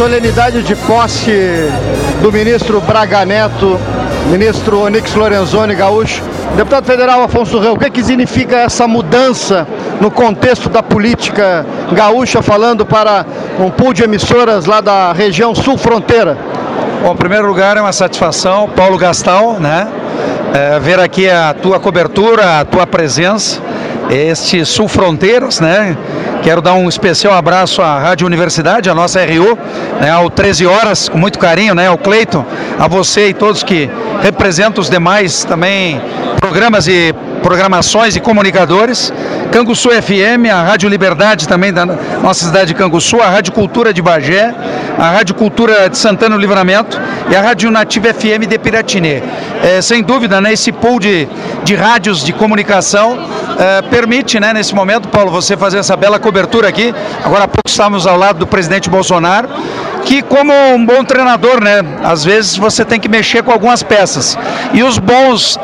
solenidade de posse do ministro Braga Neto, ministro Onix Lorenzoni Gaúcho. Deputado federal Afonso Reu, o que, que significa essa mudança no contexto da política gaúcha, falando para um pool de emissoras lá da região sul fronteira? Bom, em primeiro lugar, é uma satisfação, Paulo Gastal, né? É, ver aqui a tua cobertura, a tua presença, este Sul Fronteiros, né? Quero dar um especial abraço à Rádio Universidade, a nossa RU, né, ao 13 horas, com muito carinho, né, ao Cleiton, a você e todos que representam os demais também programas e programações e comunicadores. Canguçu FM, a Rádio Liberdade também da nossa cidade de Canguçu, a Rádio Cultura de Bagé, a Rádio Cultura de Santana do Livramento e a Rádio Nativa FM de Piratini. É, sem dúvida, né, esse pool de, de rádios de comunicação é, permite, né, nesse momento, Paulo, você fazer essa bela cobertura aqui. Agora há pouco estávamos ao lado do presidente Bolsonaro, que como um bom treinador, né, às vezes você tem que mexer com algumas peças. E os bons uh,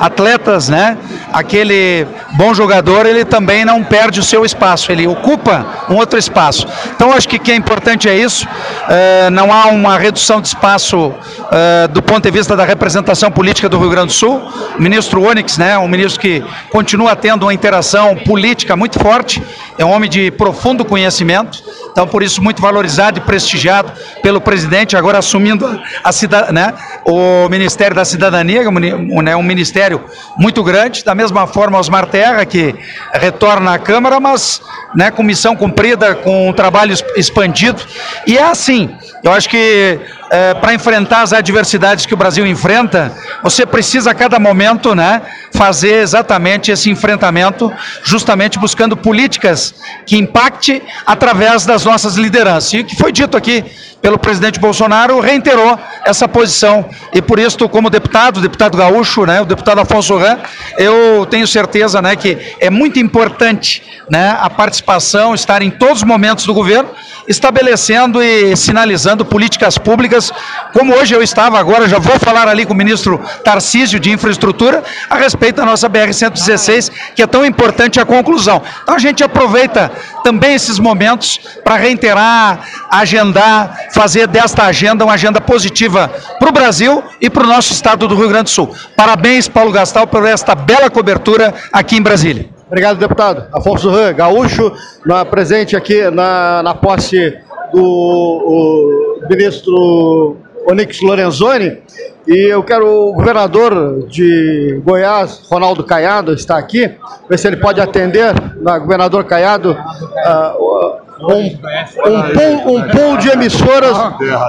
atletas, né, aquele bom jogador, ele também não perde o seu espaço, ele ocupa um outro espaço. Então acho que o que é importante é isso, uh, não há uma redução de espaço uh, do ponto de vista da representação política do Rio Grande do Sul. O ministro Onyx, né, um ministro que continua tendo uma interação política muito forte, é um homem de profundo conhecimento, então por isso muito valorizado e prestigiado pelo presidente, agora assumindo a, né, o Ministério da Cidadania, né, um ministério muito grande, da mesma forma Osmar Terra, que retorna à Câmara, mas né, com missão cumprida, com um trabalho expandido, e é assim, eu acho que é, para enfrentar as adversidades que o Brasil enfrenta, você precisa a cada momento né, fazer exatamente esse enfrentamento, justamente buscando políticas que impacte através das nossas lideranças. E o que foi dito aqui pelo presidente Bolsonaro reiterou essa posição. E por isso, como deputado, deputado gaúcho, né, o deputado Afonso Ran, eu tenho certeza né, que é muito importante né, a participação, estar em todos os momentos do governo, estabelecendo e sinalizando políticas públicas, como hoje eu estava agora, já vou falar ali com o ministro Tarcísio de Infraestrutura, a respeito da nossa BR-116, que é tão importante a conclusão. Então a gente aproveita também esses momentos para reiterar, agendar, fazer desta agenda uma agenda positiva para o Brasil e para o nosso estado do Rio Grande do Sul. Parabéns, Paulo Gastal, por esta bela cobertura aqui em Brasília. Obrigado, deputado. Afonso Ran, gaúcho, na, presente aqui na, na posse do ministro Onix Lorenzoni. E eu quero o governador de Goiás, Ronaldo Caiado, está aqui, ver se ele pode atender, na, governador Caiado, uh, um, um, pool, um pool de emissoras,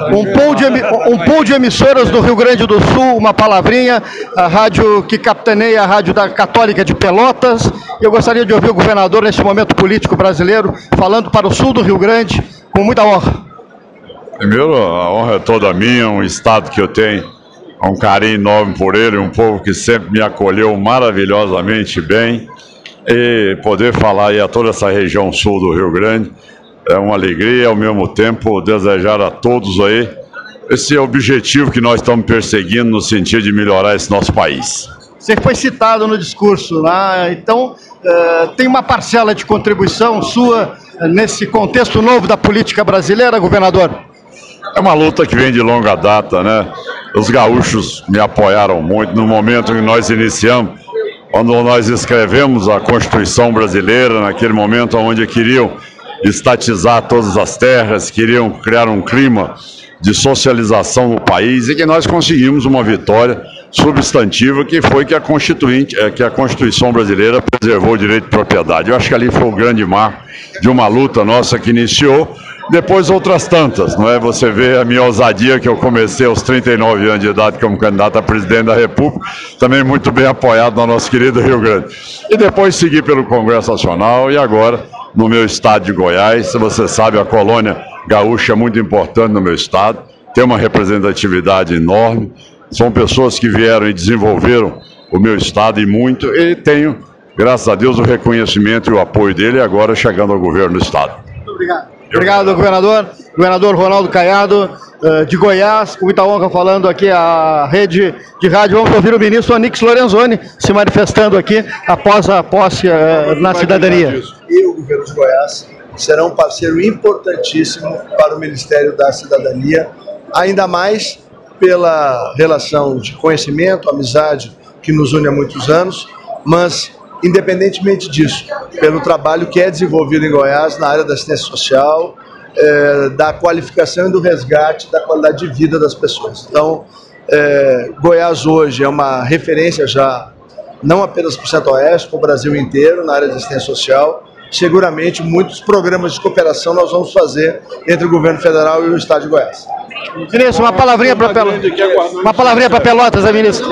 um pool de, um pool de emissoras do Rio Grande do Sul, uma palavrinha, a rádio que capitaneia a rádio da Católica de Pelotas. Eu gostaria de ouvir o governador neste momento político brasileiro falando para o sul do Rio Grande com muita honra. Primeiro, a honra é toda minha, um estado que eu tenho um carinho enorme por ele, um povo que sempre me acolheu maravilhosamente bem e poder falar aí a toda essa região sul do Rio Grande é uma alegria, ao mesmo tempo desejar a todos aí esse objetivo que nós estamos perseguindo no sentido de melhorar esse nosso país. Você foi citado no discurso lá, então uh, tem uma parcela de contribuição sua uh, nesse contexto novo da política brasileira, governador? É uma luta que vem de longa data, né? Os gaúchos me apoiaram muito no momento em que nós iniciamos, quando nós escrevemos a Constituição brasileira, naquele momento onde queriam estatizar todas as terras, queriam criar um clima de socialização no país e que nós conseguimos uma vitória substantiva que foi que a, Constituinte, é, que a Constituição brasileira preservou o direito de propriedade. Eu acho que ali foi o grande marco de uma luta nossa que iniciou, depois outras tantas, não é? Você vê a minha ousadia que eu comecei aos 39 anos de idade como candidato a presidente da República, também muito bem apoiado no nosso querido Rio Grande. E depois segui pelo Congresso Nacional e agora no meu estado de Goiás. Você sabe, a colônia gaúcha é muito importante no meu estado, tem uma representatividade enorme. São pessoas que vieram e desenvolveram o meu estado e muito, e tenho, graças a Deus, o reconhecimento e o apoio dele agora chegando ao governo do estado. Muito obrigado. Obrigado, governador. Governador Ronaldo Caiado, eh, de Goiás, com muita honra falando aqui a rede de rádio. Vamos ouvir o ministro Onix Lorenzoni se manifestando aqui após a posse eh, na cidadania. E o governo de Goiás serão um parceiro importantíssimo para o Ministério da Cidadania, ainda mais pela relação de conhecimento, amizade que nos une há muitos anos, mas independentemente disso, pelo trabalho que é desenvolvido em Goiás na área da assistência social, é, da qualificação e do resgate da qualidade de vida das pessoas. Então, é, Goiás hoje é uma referência já, não apenas para o Centro-Oeste, para o Brasil inteiro, na área de assistência social. Seguramente, muitos programas de cooperação nós vamos fazer entre o governo federal e o Estado de Goiás. Ministro, uma palavrinha para Pelotas. Uma palavrinha para Pelotas, ministro.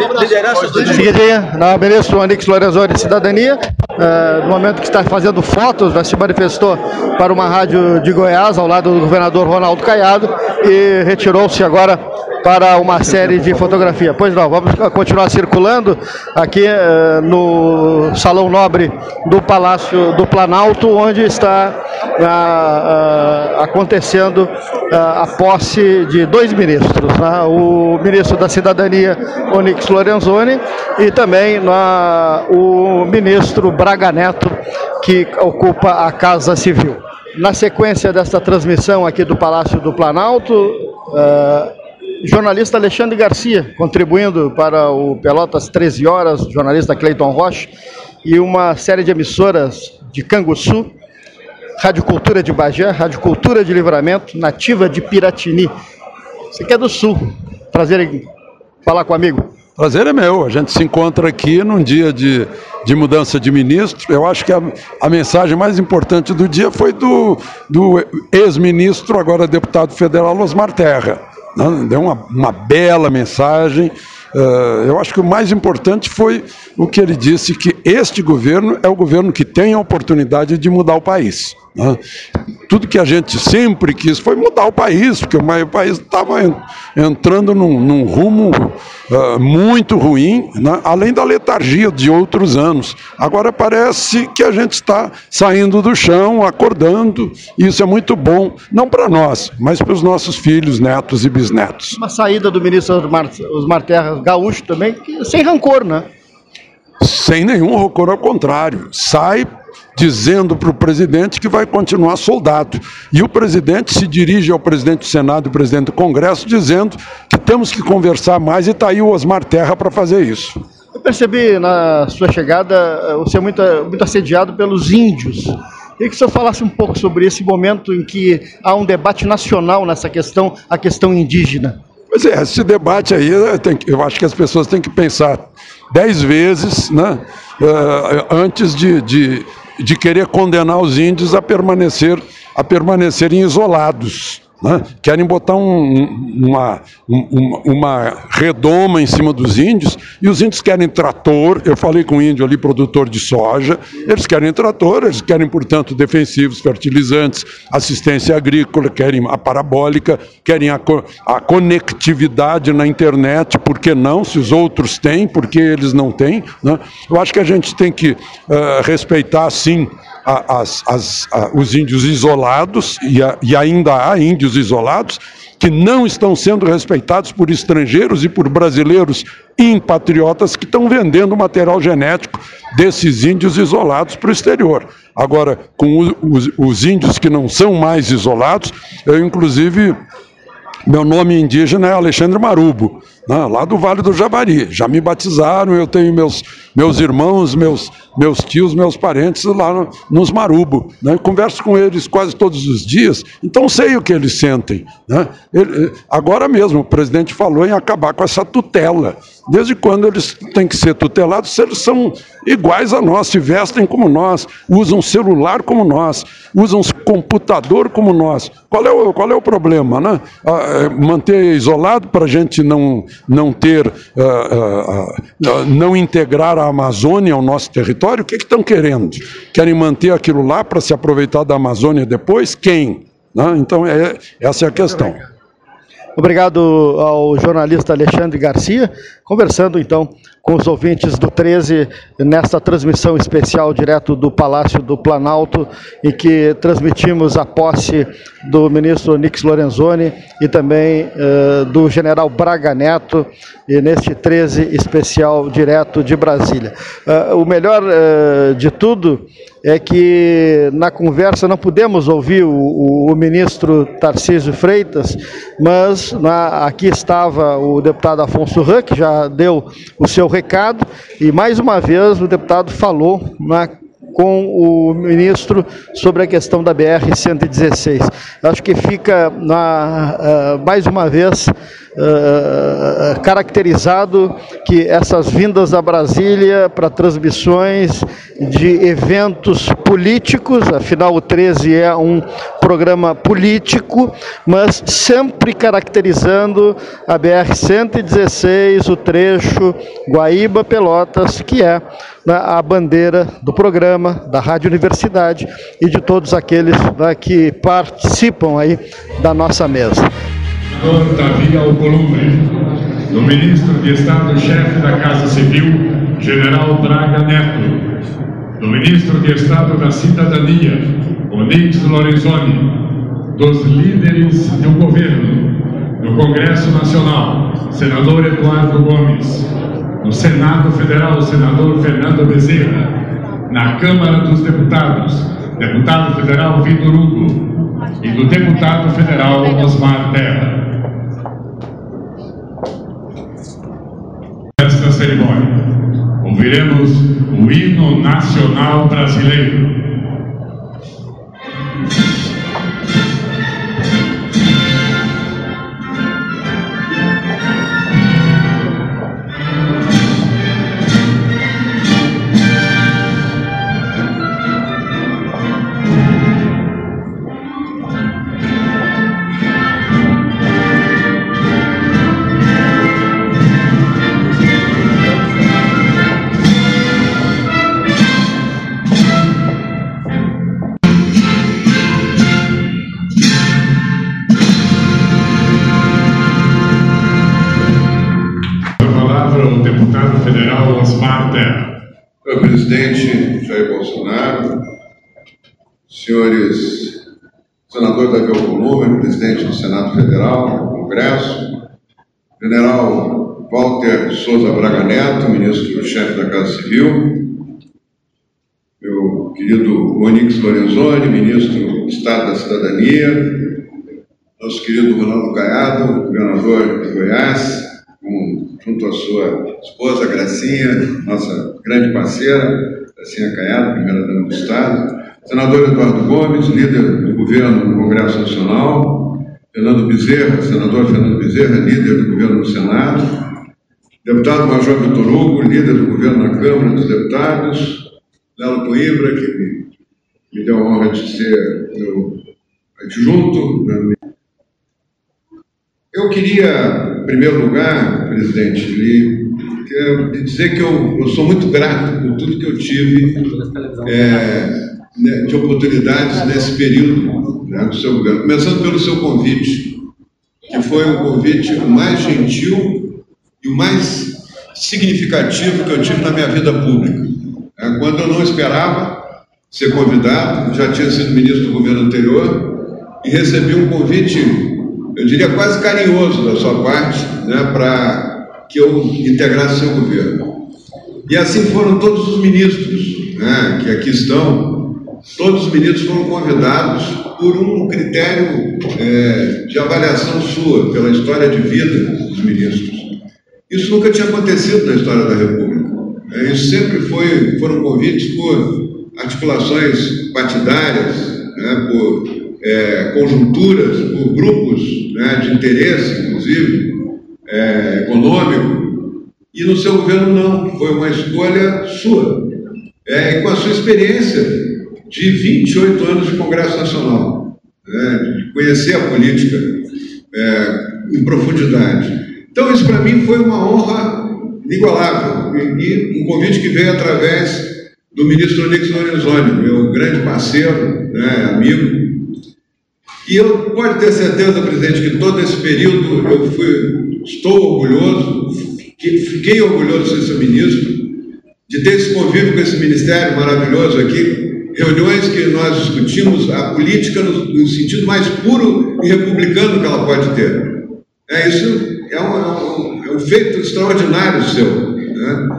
Seguidinha, na ministro Anix Lorenzoni Cidadania, é, no momento que está fazendo fotos, já se manifestou para uma rádio de Goiás, ao lado do governador Ronaldo Caiado, e retirou-se agora para uma série de fotografia. Pois não, vamos continuar circulando aqui uh, no Salão Nobre do Palácio do Planalto, onde está uh, uh, acontecendo a posse de dois ministros, né? o ministro da Cidadania, Onyx Lorenzoni, e também o ministro Braga Neto, que ocupa a Casa Civil. Na sequência desta transmissão aqui do Palácio do Planalto, jornalista Alexandre Garcia, contribuindo para o Pelotas 13 Horas, jornalista Cleiton Rocha, e uma série de emissoras de Canguçu, Rádio Cultura de Bagé, Rádio Cultura de Livramento, Nativa de Piratini. Você que é do Sul, prazer falar comigo. Prazer é meu, a gente se encontra aqui num dia de, de mudança de ministro. Eu acho que a, a mensagem mais importante do dia foi do, do ex-ministro, agora deputado federal, Osmar Terra? Deu uma, uma bela mensagem. Uh, eu acho que o mais importante foi o que ele disse: que este governo é o governo que tem a oportunidade de mudar o país. Né? Tudo que a gente sempre quis foi mudar o país, porque o país estava entrando num, num rumo uh, muito ruim, né? além da letargia de outros anos. Agora parece que a gente está saindo do chão, acordando, e isso é muito bom, não para nós, mas para os nossos filhos, netos e bisnetos. Uma saída do ministro Osmar, Osmar Gaúcho também, sem rancor, né? Sem nenhum rancor, ao contrário. Sai dizendo para o presidente que vai continuar soldado. E o presidente se dirige ao presidente do Senado e presidente do Congresso dizendo que temos que conversar mais e está aí o Osmar Terra para fazer isso. Eu percebi na sua chegada eh, você é muito, muito assediado pelos índios. Queria que o senhor falasse um pouco sobre esse momento em que há um debate nacional nessa questão, a questão indígena. Pois é, esse debate aí, eu acho que as pessoas têm que pensar dez vezes né, eh, antes de, de de querer condenar os índios a permanecer a permanecerem isolados. Né? Querem botar um, uma, uma, uma, redoma em cima dos índios, e os índios querem trator. Eu falei com o índio ali, produtor de soja, eles querem trator, eles querem, portanto, defensivos, fertilizantes, assistência agrícola, querem a parabólica, querem a, a conectividade na internet, por que não? Se os outros têm, por que eles não têm? Né? Eu acho que a gente tem que uh, respeitar, sim, as, as, os índios isolados, e, a, e ainda há índios isolados, que não estão sendo respeitados por estrangeiros e por brasileiros impatriotas que estão vendendo material genético desses índios isolados para o exterior. Agora, com os, os, índios que não são mais isolados, eu inclusive, meu nome indígena é Alexandre Marubo, né, lá do Vale do Javari. Já me batizaram, eu tenho meus, meus irmãos, meus, meus tios, meus parentes lá no, nos Marubo. Né? Converso com eles quase todos os dias, então sei o que eles sentem. Né? Ele, agora mesmo, o presidente falou em acabar com essa tutela. Desde quando eles têm que ser tutelados se eles são iguais a nós, se vestem como nós, usam celular como nós, usam computador como nós? Qual é o, qual é o problema? Né? Ah, é, manter isolado para a gente não, não ter, ah, ah, não integrar a Amazônia ao nosso território? O que estão que querendo? Querem manter aquilo lá para se aproveitar da Amazônia depois? Quem? Né? Então, é, essa é a questão. Obrigado ao jornalista Alexandre Garcia, conversando então com os ouvintes do 13 nesta transmissão especial direto do Palácio do Planalto, em que transmitimos a posse do ministro Nix Lorenzoni e também uh, do general Braga Neto, neste 13 especial direto de Brasília. Uh, o melhor uh, de tudo é que na conversa não pudemos ouvir o, o, ministro Tarcísio Freitas, mas na, aqui estava o deputado Afonso Ran, que já deu o seu recado, e mais uma vez o deputado falou na com o ministro sobre a questão da BR-116. Acho que fica, na, uh, mais uma vez, uh, caracterizado que essas vindas a Brasília para transmissões de eventos políticos, afinal o 13 é um programa político, mas sempre caracterizando a BR-116, o trecho Guaíba-Pelotas, que é né, a bandeira do programa, da Rádio Universidade e de todos aqueles né, que participam aí da nossa mesa. Davi Alcolumbre, do Ministro de Estado-Chefe da Casa Civil, General Braga Neto, do Ministro de Estado da Cidadania, Onix Lorenzoni, dos líderes do governo, do Congresso Nacional, Senador Eduardo Gomes, no Senado Federal, senador Fernando Bezerra, na Câmara dos Deputados, deputado federal Vitor Hugo e do deputado federal Osmar Terra. Esta cerimônia, ouviremos o hino nacional brasileiro. Senhores senador Davi Alcolumbre, presidente do Senado Federal, do Congresso, general Walter Souza Braga Neto, ministro-chefe da Casa Civil, meu querido Onix Lorenzoni, ministro do Estado da Cidadania, nosso querido Ronaldo Caiado, governador de Goiás, com, junto à sua esposa Gracinha, nossa grande parceira, Gracinha Caiado, primeira-dama do Estado, senador Eduardo Gomes, líder do governo no Congresso Nacional, Fernando Bezerra, senador Fernando Bezerra, líder do governo no Senado, deputado Major Vitor Hugo, líder do governo na Câmara dos Deputados, Lelo Coimbra, que me, me deu a honra de ser meu adjunto. Eu queria em primeiro lugar, presidente, lhe, dizer que eu, eu, sou muito grato por tudo que eu tive é, né, de oportunidades nesse período né, do seu governo. Começando pelo seu convite, que foi o convite mais gentil e o mais significativo que eu tive na minha vida pública. É, quando eu não esperava ser convidado, já tinha sido ministro do governo anterior, e recebi um convite eu diria quase carinhoso da sua parte, né, para que eu integrasse seu governo. E assim foram todos os ministros né, que aqui estão, todos os ministros foram convidados por um critério é, de avaliação sua, pela história de vida dos ministros. Isso nunca tinha acontecido na história da República. É, isso sempre foi, foram convites por articulações partidárias, né, por é, conjunturas, por grupos né, de interesse, inclusive, é, econômico, e no seu governo não, foi uma escolha sua, é, e com a sua experiência de 28 anos de Congresso Nacional, né, de conhecer a política é, em profundidade. Então, isso para mim foi uma honra inigualável, e, um convite que veio através do ministro Onix Lorenzoni, meu grande parceiro, né, amigo, e eu pode ter certeza, presidente, que todo esse período eu fui, estou orgulhoso, que fiquei orgulhoso de ser seu ministro, de ter esse convívio com esse ministério maravilhoso aqui, reuniões que nós discutimos a política no, no sentido mais puro e republicano que ela pode ter. É, isso é um, é um, é feito extraordinário seu. Né?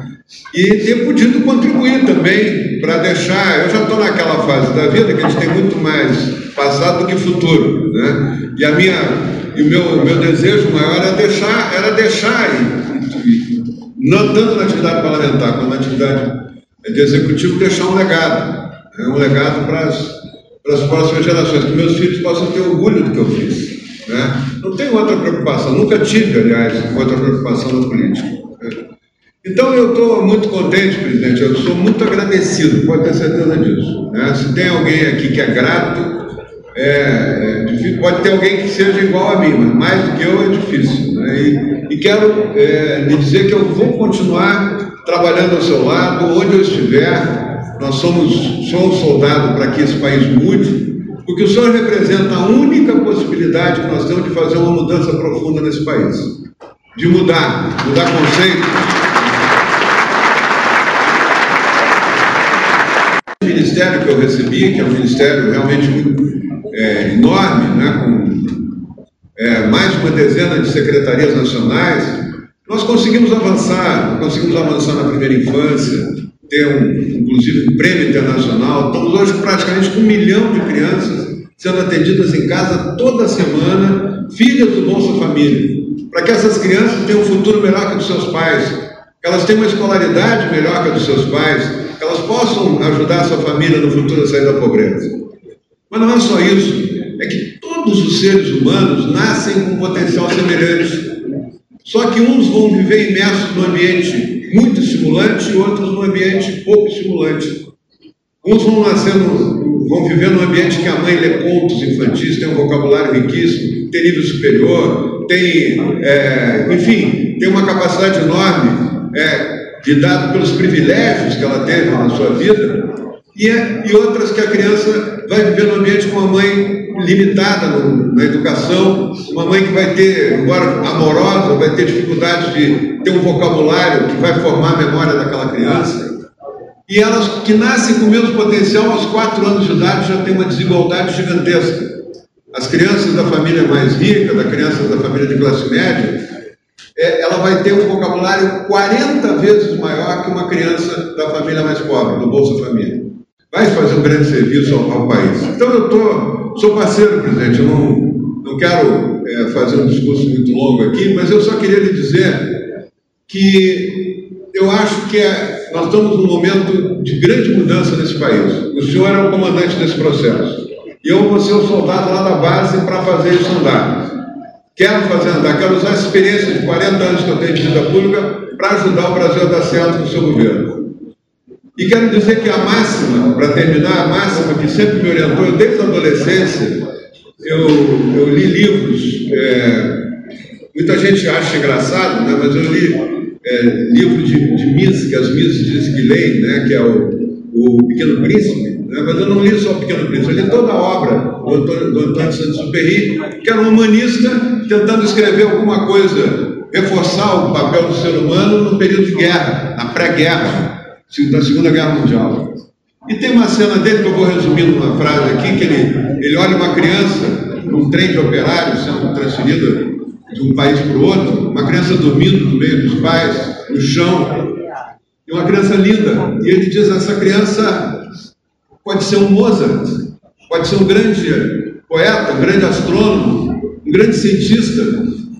E ter podido contribuir também para deixar. Eu já estou naquela fase da vida que a gente tem muito mais passado do que futuro. Né? E, a minha, e o meu, meu desejo maior era deixar, era deixar e, não tanto na atividade parlamentar quanto na atividade de executivo, deixar um legado. Né? Um legado para as, próximas gerações, que meus filhos possam ter orgulho do que eu fiz. Né? Não tenho outra preocupação, nunca tive, aliás, outra preocupação na política. Né? Então eu estou muito contente, presidente, eu sou muito agradecido, pode ter certeza disso. Né? Se tem alguém aqui que é grato, é, é pode ter alguém que seja igual a mim, mas mais do que eu é difícil. Né? E, e, quero é, lhe dizer que eu vou continuar trabalhando ao seu lado, onde eu estiver. Nós somos, sou um soldado para que esse país mude, porque o senhor representa a única possibilidade que nós temos de fazer uma mudança profunda nesse país. De mudar, mudar conceito. O ministério que eu recebi, que é um ministério realmente é, enorme, né, com é, mais de uma dezena de secretarias nacionais, nós conseguimos avançar, conseguimos avançar na primeira infância, ter um, inclusive um prêmio internacional. Estamos hoje praticamente com um milhão de crianças sendo atendidas em casa toda semana, filhas do Bolsa Família, para que essas crianças tenham um futuro melhor que os seus pais, que elas tenham uma escolaridade melhor que a dos seus pais, que elas possam ajudar a sua família no futuro a sair da pobreza. Mas não é só isso, é que todos os seres humanos nascem com um potencial semelhante. Só que uns vão viver imersos num ambiente muito estimulante e outros num ambiente pouco estimulante. Uns vão nascendo, vão viver num ambiente que a mãe lê contos infantis, tem um vocabulário riquíssimo, tem nível superior, tem, é, enfim, tem uma capacidade enorme é, de dado pelos privilégios que ela teve na sua vida, e, é, e outras que a criança vai viver num ambiente com uma mãe limitada no, na educação, uma mãe que vai ter, embora amorosa, vai ter dificuldades de ter um vocabulário que vai formar a memória daquela criança. E elas que nascem com mesmo potencial, aos quatro anos de idade, já tem uma desigualdade gigantesca. As crianças da família mais rica, das crianças da família de classe média, é, ela vai ter um vocabulário 40 vezes maior que uma criança da família mais pobre, do Bolsa Família. Vai fazer um grande serviço ao, ao país. Então eu tô, sou parceiro, presidente, eu não, não quero é, fazer um discurso muito longo aqui, mas eu só queria lhe dizer que eu acho que é, nós estamos num momento de grande mudança nesse país. O senhor é o comandante desse processo. E eu vou ser o soldado lá da base para fazer isso andar. Quero fazer andar, quero usar essa experiência de 40 anos que eu tenho de vida pública para ajudar o Brasil a dar certo com o seu governo. E quero dizer que a máxima, para terminar, a máxima que sempre me orientou, desde a adolescência, eu, eu li livros, é, muita gente acha engraçado, né, mas eu li é, livro de, de Miss, que as Misses de Guilhem, né, que é o, o Pequeno Príncipe, né, mas eu não li só o Pequeno Príncipe, eu li toda a obra do Antônio, do Antônio Santos-Superi, que era um humanista tentando escrever alguma coisa, reforçar o papel do ser humano no período de guerra, na pré-guerra, da Segunda Guerra Mundial. E tem uma cena dele que eu vou resumir numa frase aqui, que ele, ele olha uma criança num trem de operários sendo transferida de um país para o outro, uma criança dormindo no meio dos pais, no chão, e uma criança linda. E ele diz: essa criança pode ser um Mozart, pode ser um grande poeta, um grande astrônomo, um grande cientista,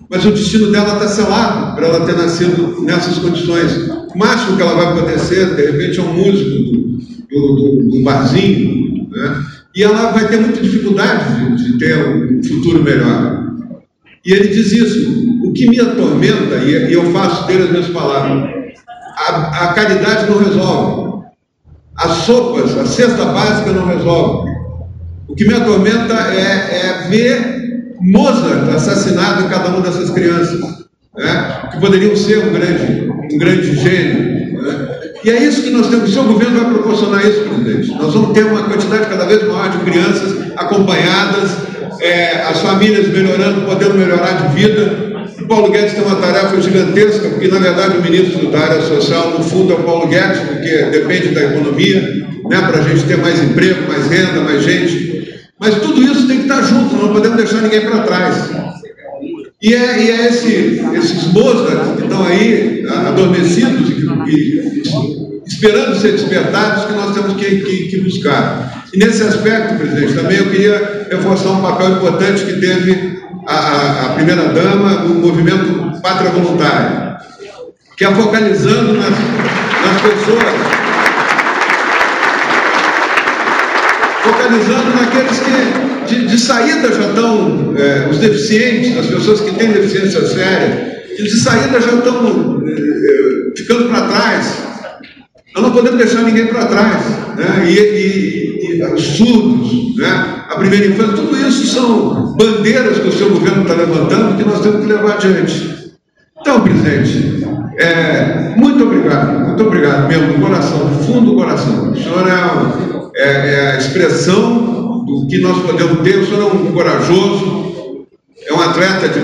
mas o destino dela está selado para ela ter nascido nessas condições. O máximo que ela vai poder ser, de repente, é um músico do, do, do, barzinho, né? e ela vai ter muita dificuldade de, de ter um futuro melhor. E ele diz isso: o que me atormenta, e eu faço dele as minhas palavras, a, a caridade não resolve, as sopas, a cesta básica não resolve. O que me atormenta é, é ver Mozart assassinado em cada uma dessas crianças, né? que poderiam ser um grande, um grande gênio. Né? E é isso que nós temos. O seu governo vai proporcionar isso, presidente. Nós vamos ter uma quantidade cada vez maior de crianças acompanhadas, é, as famílias melhorando, podendo melhorar de vida. O Paulo Guedes tem uma tarefa gigantesca, porque na verdade o ministro da área social, no fundo, é o Paulo Guedes, porque depende da economia, né, para a gente ter mais emprego, mais renda, mais gente. Mas tudo isso tem que estar junto, não podemos deixar ninguém para trás. E é, e é esse, esses mozarts que estão aí adormecidos e, e, esperando ser despertados que nós temos que, que, que buscar. E nesse aspecto, presidente, também eu queria reforçar um papel importante que teve a, a primeira-dama no movimento Pátria Voluntária, que é focalizando nas, nas pessoas focalizando naqueles que de, de saída já estão, é, os deficientes, as pessoas que têm deficiência séria, que de saída já estão é, é, ficando para trás. Nós não podemos deixar ninguém para trás. Né? E, e, e, os surdos, né? a primeira infância, tudo isso são bandeiras que o seu governo está levantando que nós temos que levar adiante. Então, presidente, é, muito obrigado, muito obrigado mesmo, do coração, do fundo do coração. O senhor é é, é a expressão do que nós podemos ter. O senhor é um corajoso, é um atleta de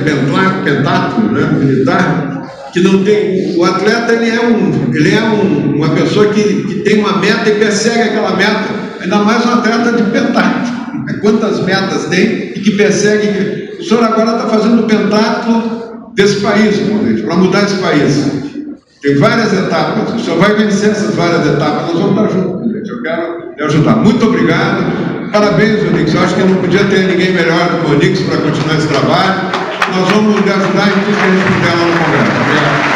pentáculo, né, militar, que não tem. O atleta ele é, um, ele é um, uma pessoa que, que tem uma meta e persegue aquela meta, ainda mais um atleta de pentáculo. Quantas metas tem e que persegue. O senhor agora está fazendo o pentáculo desse país, para mudar esse país. Tem várias etapas, o senhor vai vencer essas várias etapas, nós vamos estar juntos, gente. Eu quero lhe ajudar. Muito obrigado. Parabéns, Onix. Eu acho que não podia ter ninguém melhor do que o Onix para continuar esse trabalho. Nós vamos lhe ajudar em tudo que a gente puder lá no Congresso. Obrigado.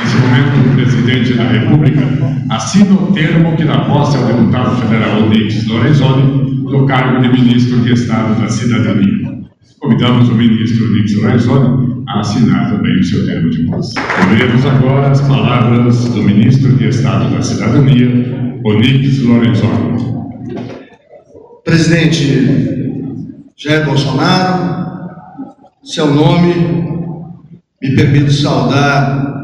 Nesse momento, o presidente da República assina o termo que dá posse ao deputado federal Onix Lorenzoni no cargo de ministro de Estado da Cidadania. Convidamos o ministro Nix Lorenzoni a assinar também o seu termo de posse. Ouviremos agora as palavras do ministro de Estado da Cidadania, Onix Lorenzoni. Presidente Jair Bolsonaro, seu nome, me permito saudar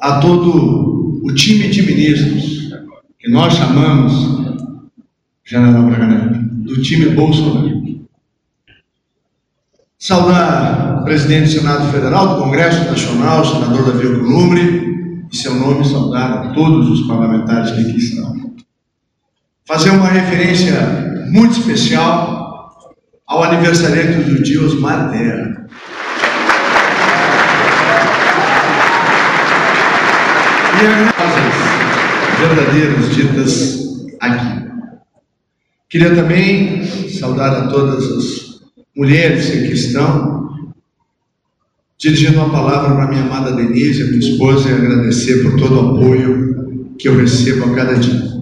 a todo o time de ministros que nós chamamos, General Braga Neto, do time Bolsonaro. Saudar presidente do Senado Federal, do Congresso Nacional, senador Davi Alcolumbre, e seu nome saudar a todos os parlamentares que aqui estão. Fazer uma referência muito especial ao aniversariante do dia, Osmar. E as verdadeiras ditas aqui. Queria também saudar a todas as mulheres que aqui estão, dirigindo uma palavra para minha amada Denise, minha esposa, e agradecer por todo o apoio que eu recebo a cada dia.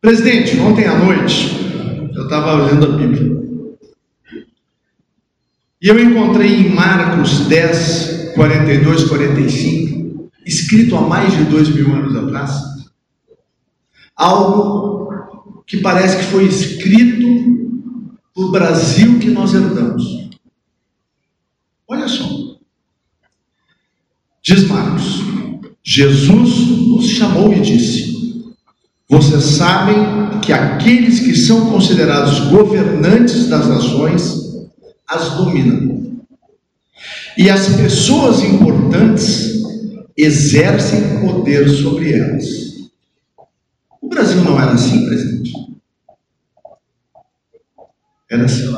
Presidente, ontem à noite eu estava lendo a Bíblia. E eu encontrei em Marcos 10, 42, 45, escrito há mais de dois mil anos atrás, algo que parece que foi escrito o Brasil que nós herdamos. Olha só. Diz Marcos: Jesus nos chamou e disse: Vocês sabem que aqueles que são considerados governantes das nações as dominam. E as pessoas importantes exercem poder sobre elas. O Brasil não era assim, presidente. Era assim.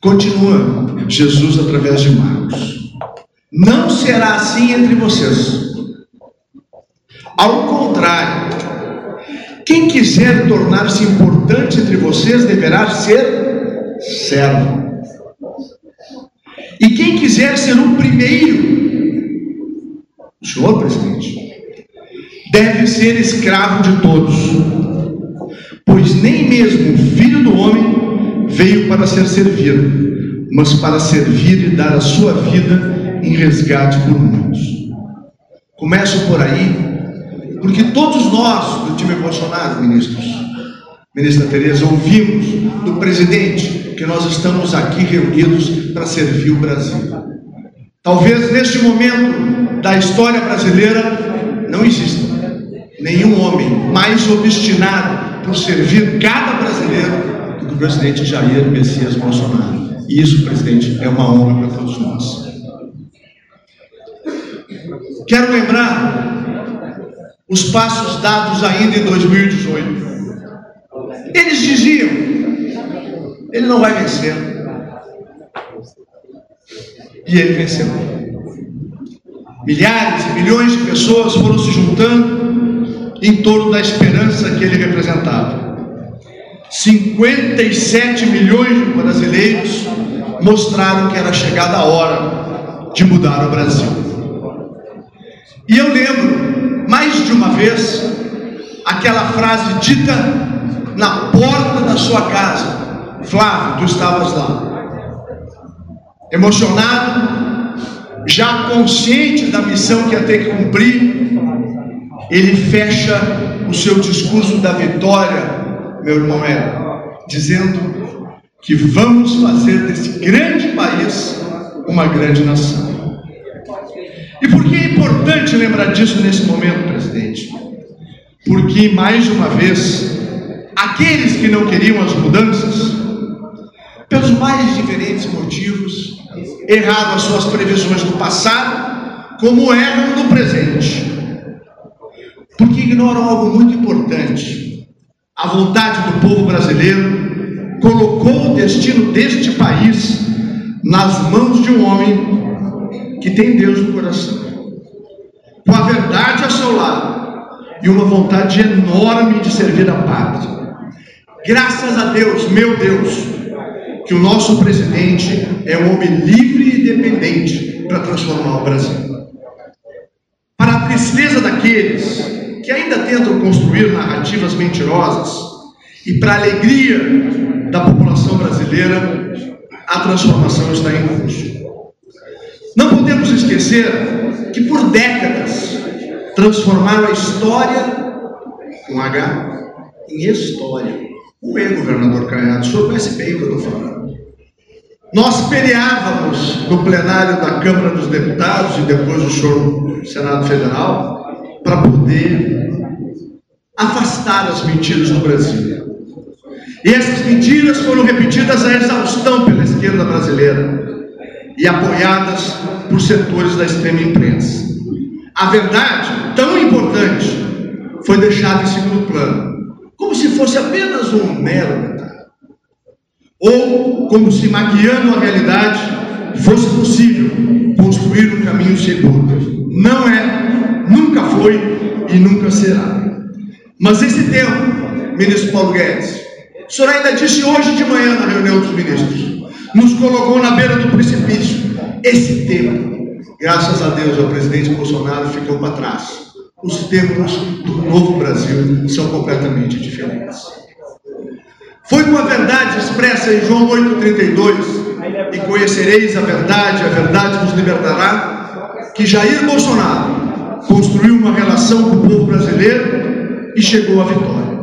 Continua Jesus através de Marcos. Não será assim entre vocês. Ao contrário, quem quiser tornar-se importante entre vocês deverá ser servo. E quem quiser ser o primeiro, o senhor presidente, deve ser escravo de todos Pois nem mesmo o filho do homem veio para ser servido, mas para servir e dar a sua vida em resgate por muitos. Começo por aí, porque todos nós do time Bolsonaro, ministros, ministra Tereza, ouvimos do presidente que nós estamos aqui reunidos para servir o Brasil. Talvez neste momento da história brasileira não exista nenhum homem mais obstinado por servir cada brasileiro presidente Jair Messias Bolsonaro. E isso, presidente, é uma honra para todos nós. Quero lembrar os passos dados ainda em 2018. Eles diziam: ele não vai vencer. E ele venceu. Milhares e milhões de pessoas foram se juntando em torno da esperança que ele representava. 57 milhões de brasileiros mostraram que era chegada a hora de mudar o Brasil. E eu lembro, mais de uma vez, aquela frase dita na porta da sua casa. Flávio, tu estavas lá. Emocionado, já consciente da missão que ia ter que cumprir, ele fecha o seu discurso da vitória, meu irmão é, dizendo que vamos fazer desse grande país uma grande nação. E por que é importante lembrar disso nesse momento, presidente? Porque, mais uma vez, aqueles que não queriam as mudanças, pelos mais diferentes motivos, erraram as suas previsões do passado, como erram no presente. Porque ignoram algo muito importante. A vontade do povo brasileiro colocou o destino deste país nas mãos de um homem que tem Deus no coração. Com a verdade ao seu lado e uma vontade enorme de servir a pátria. Graças a Deus, meu Deus, que o nosso presidente é um homem livre e independente para transformar o Brasil. Para a tristeza daqueles que ainda tentam construir narrativas mentirosas e para alegria da população brasileira, a transformação está em curso. Não podemos esquecer que por décadas transformaram a história com H em história. O E, governador Caiado, o senhor conhece bem o que eu estou falando. Nós peleávamos no plenário da Câmara dos Deputados e depois do senhor Senado Federal para poder afastar as mentiras do Brasil. E essas mentiras foram repetidas a exaustão pela esquerda brasileira e apoiadas por setores da extrema imprensa. A verdade, tão importante, foi deixada em segundo plano como se fosse apenas um mero detalhe. Ou como se maquiando a realidade fosse possível construir um caminho seguro. Não é, nunca foi e nunca será. Mas esse tempo, ministro Paulo Guedes, o senhor ainda disse hoje de manhã na reunião dos ministros, nos colocou na beira do precipício. Esse tempo, graças a Deus, ao presidente Bolsonaro ficou para trás os tempos do novo Brasil são completamente diferentes. Foi com a verdade expressa em João 8,32, e conhecereis a verdade, a verdade vos libertará, que Jair Bolsonaro construiu uma relação com o povo brasileiro e chegou à vitória.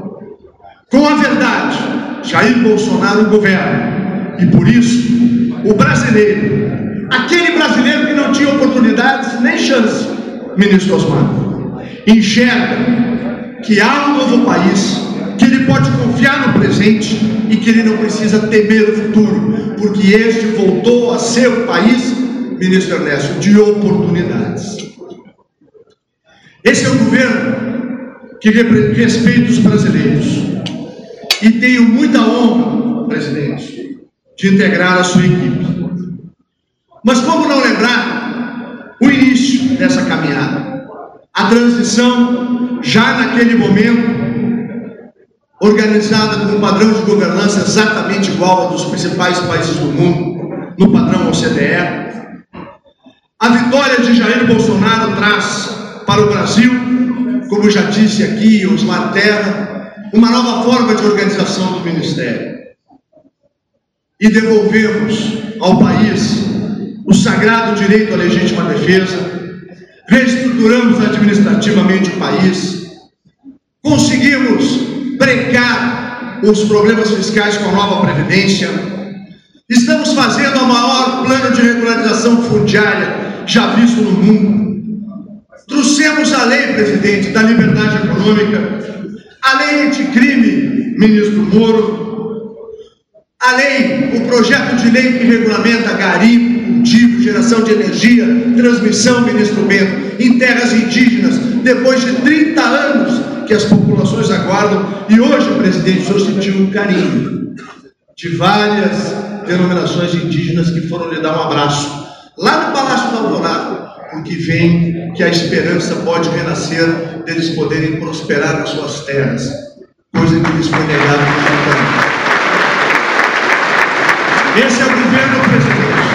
Com a verdade, Jair Bolsonaro governa, e por isso, o brasileiro, aquele brasileiro que não tinha oportunidades nem chance, ministro Osmar, enxerga que há um novo país, que ele pode confiar no presente e que ele não precisa temer o futuro, porque este voltou a ser o país, ministro Ernesto, de oportunidades. Esse é o governo que respeita os brasileiros e tenho muita honra, presidente, de integrar a sua equipe. Mas como não lembrar o início dessa caminhada? A transição, já naquele momento, organizada com um padrão de governança exatamente igual ao dos principais países do mundo, no padrão OCDE. A vitória de Jair Bolsonaro traz para o Brasil, como já disse aqui Osmar Terra, uma nova forma de organização do Ministério. E devolvemos ao país o sagrado direito à legítima defesa, reestruturamos administrativamente o país, conseguimos brecar os problemas fiscais com a nova Previdência, estamos fazendo o maior plano de regularização fundiária já visto no mundo. Trouxemos a lei, presidente, da liberdade econômica, a lei anticrime, ministro Moro, A lei, o projeto de lei que regulamenta garimpo, cultivo, geração de energia, transmissão, ministro Bento, em terras indígenas, depois de 30 anos que as populações aguardam, e hoje, presidente, o senhor sentiu um carinho de várias denominações indígenas que foram lhe dar um abraço, lá no Palácio da Alvorada, porque vem que a esperança pode renascer deles poderem prosperar nas suas terras, coisa que lhes foi negada esse é o governo, presidente,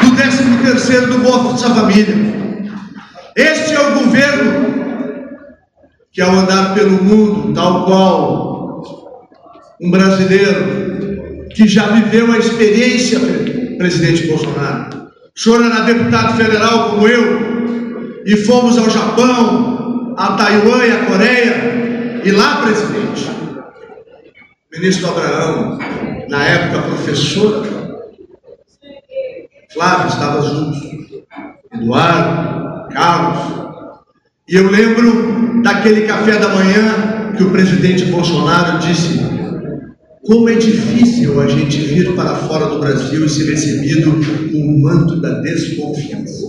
do 13 terceiro do Bolsa Família. Este é o governo que ao andar pelo mundo, tal qual um brasileiro que já viveu a experiência, presidente Bolsonaro. O senhor era deputado federal como eu, e fomos ao Japão, a Taiwan e a Coreia, e lá, presidente, ministro Abraão, na época professor, Flávio estava junto, Eduardo, Carlos. E eu lembro daquele café da manhã que o presidente Bolsonaro disse: como é difícil a gente vir para fora do Brasil e ser recebido com o manto da desconfiança.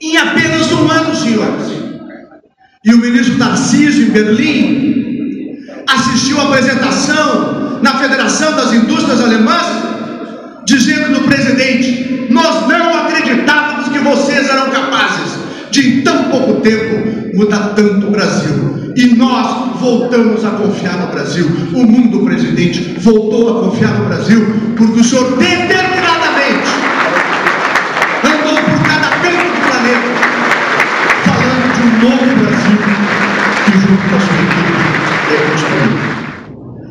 Em apenas um ano, senhores. E o ministro Tarcísio, em Berlim, assistiu a apresentação na Federação das Indústrias Alemãs, dizendo do presidente: Nós não acreditávamos que vocês eram capazes de, em tão pouco tempo, mudar tanto o Brasil. E nós voltamos a confiar no Brasil. O mundo, presidente, voltou a confiar no Brasil, porque o senhor determinadamente andou por cada canto do planeta, falando de um novo Brasil que, junto com a sua equipe,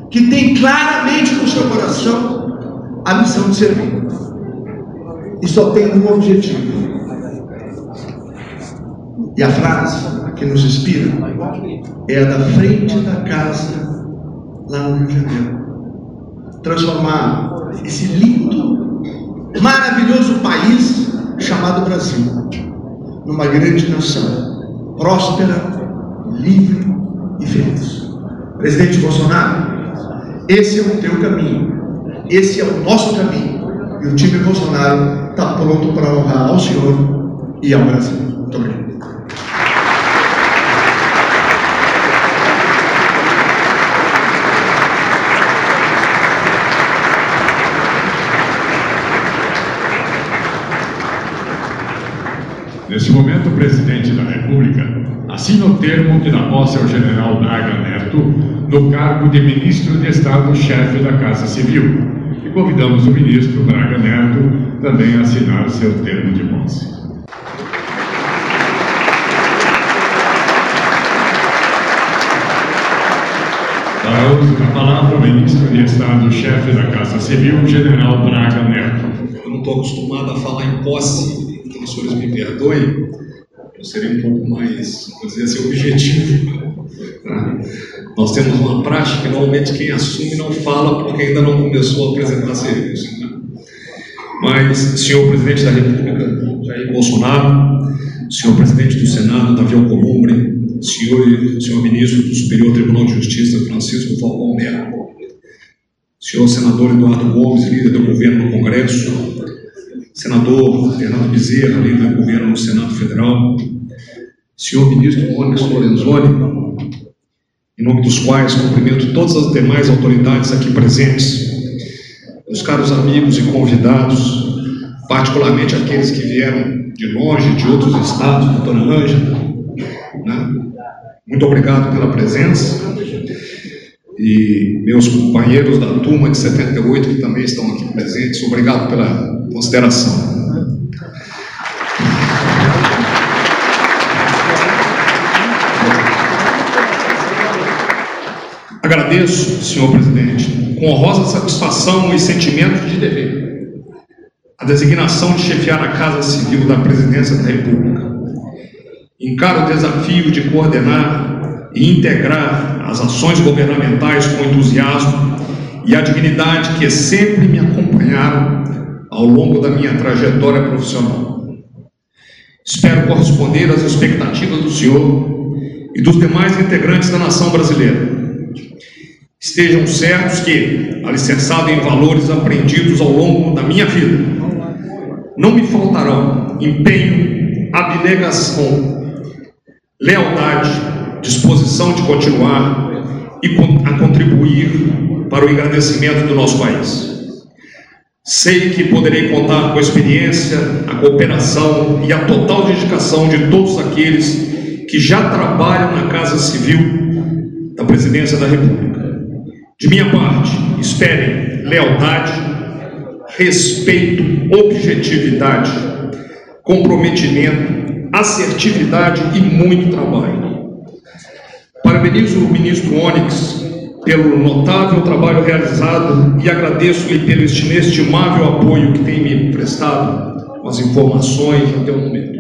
que tem claramente no seu coração a missão de servir. E só tem um objetivo. E a frase que nos inspira é a da frente da casa, lá no Rio de Janeiro. Transformar esse lindo, maravilhoso país chamado Brasil numa grande nação, próspera, livre e feliz. Presidente Bolsonaro, esse é o teu caminho, esse é o nosso caminho. E o time Bolsonaro está pronto para honrar ao Senhor e ao Brasil. Muito obrigado. Neste momento, o presidente da República assina o termo que dá posse ao general Braga Neto no cargo de ministro de Estado-chefe da Casa Civil. E convidamos o ministro Braga Neto também a assinar seu termo de posse. Uso da palavra o ministro de Estado-chefe da Casa Civil, general Braga Neto. Eu não estou acostumado a falar em posse, então os senhores me perdoem eu seria um pouco mais, vou dizer assim, objetivo. Tá? Nós temos uma prática que normalmente quem assume não fala porque ainda não começou a apresentar serviço. Né? Mas, senhor presidente da República, Jair Bolsonaro, senhor presidente do Senado, Davi Alcolumbre, senhor, senhor ministro do Superior Tribunal de Justiça, Francisco Falcão Neto, senhor senador Eduardo Gomes, líder do governo no Congresso, senador Fernando Bezerra, líder do governo no Senado Federal, senhor ministro Onyx Lorenzoni, em nome dos quais cumprimento todas as demais autoridades aqui presentes, meus caros amigos e convidados, particularmente aqueles que vieram de longe, de outros estados, doutora Ângela, né? muito obrigado pela presença, e meus companheiros da turma de 78 que também estão aqui presentes, obrigado pela consideração. Agradeço, senhor presidente, com honrosa satisfação e sentimento de dever, a designação de chefiar a Casa Civil da Presidência da República. Encaro o desafio de coordenar e integrar as ações governamentais com entusiasmo e a dignidade que sempre me acompanharam ao longo da minha trajetória profissional. Espero corresponder às expectativas do senhor e dos demais integrantes da nação brasileira Estejam certos que, alicerçado em valores aprendidos ao longo da minha vida, não me faltarão empenho, abnegação, lealdade, disposição de continuar e a contribuir para o engrandecimento do nosso país. Sei que poderei contar com a experiência, a cooperação e a total dedicação de todos aqueles que já trabalham na Casa Civil da Presidência da República. De minha parte, esperem lealdade, respeito, objetividade, comprometimento, assertividade e muito trabalho. Parabenizo o ministro Onyx pelo notável trabalho realizado e agradeço-lhe pelo inestimável apoio que tem me prestado com as informações até o momento.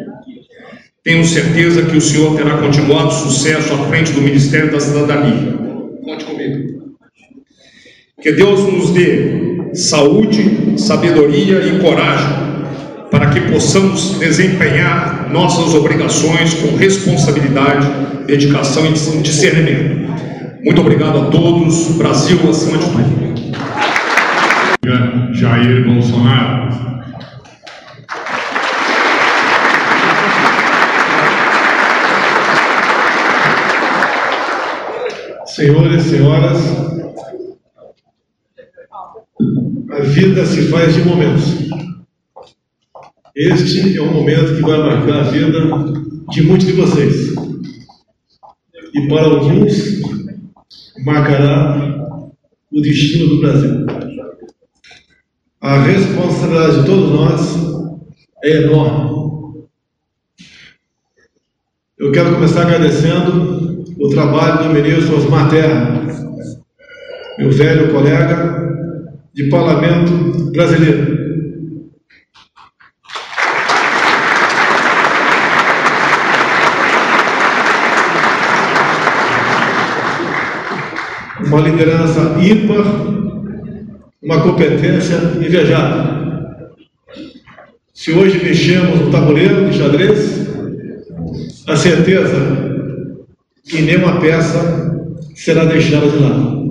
Tenho certeza que o senhor terá continuado sucesso à frente do Ministério da Cidadania. Que Deus nos dê saúde, sabedoria e coragem para que possamos desempenhar nossas obrigações com responsabilidade, dedicação e discernimento. Muito obrigado a todos. Brasil acima de tudo. Jair Bolsonaro. Senhores senhoras, a vida se faz de momentos. Este é um momento que vai marcar a vida de muitos de vocês. E para alguns, marcará o destino do Brasil. A responsabilidade de todos nós é enorme. Eu quero começar agradecendo o trabalho do ministro Osmar Terra, meu velho colega de parlamento brasileiro. Uma liderança ímpar, uma competência invejável. Se hoje mexemos no tabuleiro de xadrez, a certeza que nenhuma peça será deixada de lado.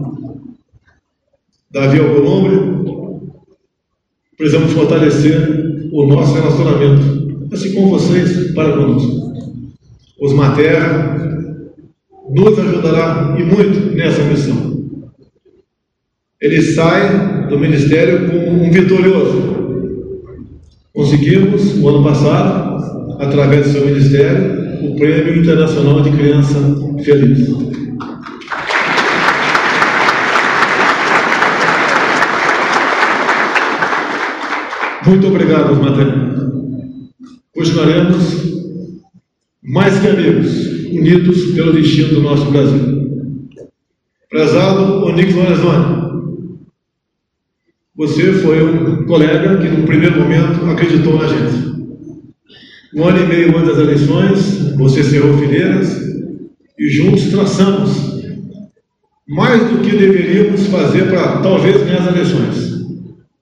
Davi Alcolumbre, precisamos fortalecer o nosso relacionamento, assim como vocês para conosco. Os Materra nos ajudará e muito nessa missão. Ele sai do ministério como um vitorioso. Conseguimos, o ano passado, através do seu ministério, o Prêmio Internacional de Criança Feliz. Muito obrigado, Matheus. Continuaremos mais que amigos, unidos pelo destino do nosso Brasil. Prezado Onix Lorenzoni, você foi um colega que, no primeiro momento, acreditou na gente. Um ano e meio antes das eleições, você cerrou fileiras e juntos traçamos mais do que deveríamos fazer para talvez ganhar as eleições.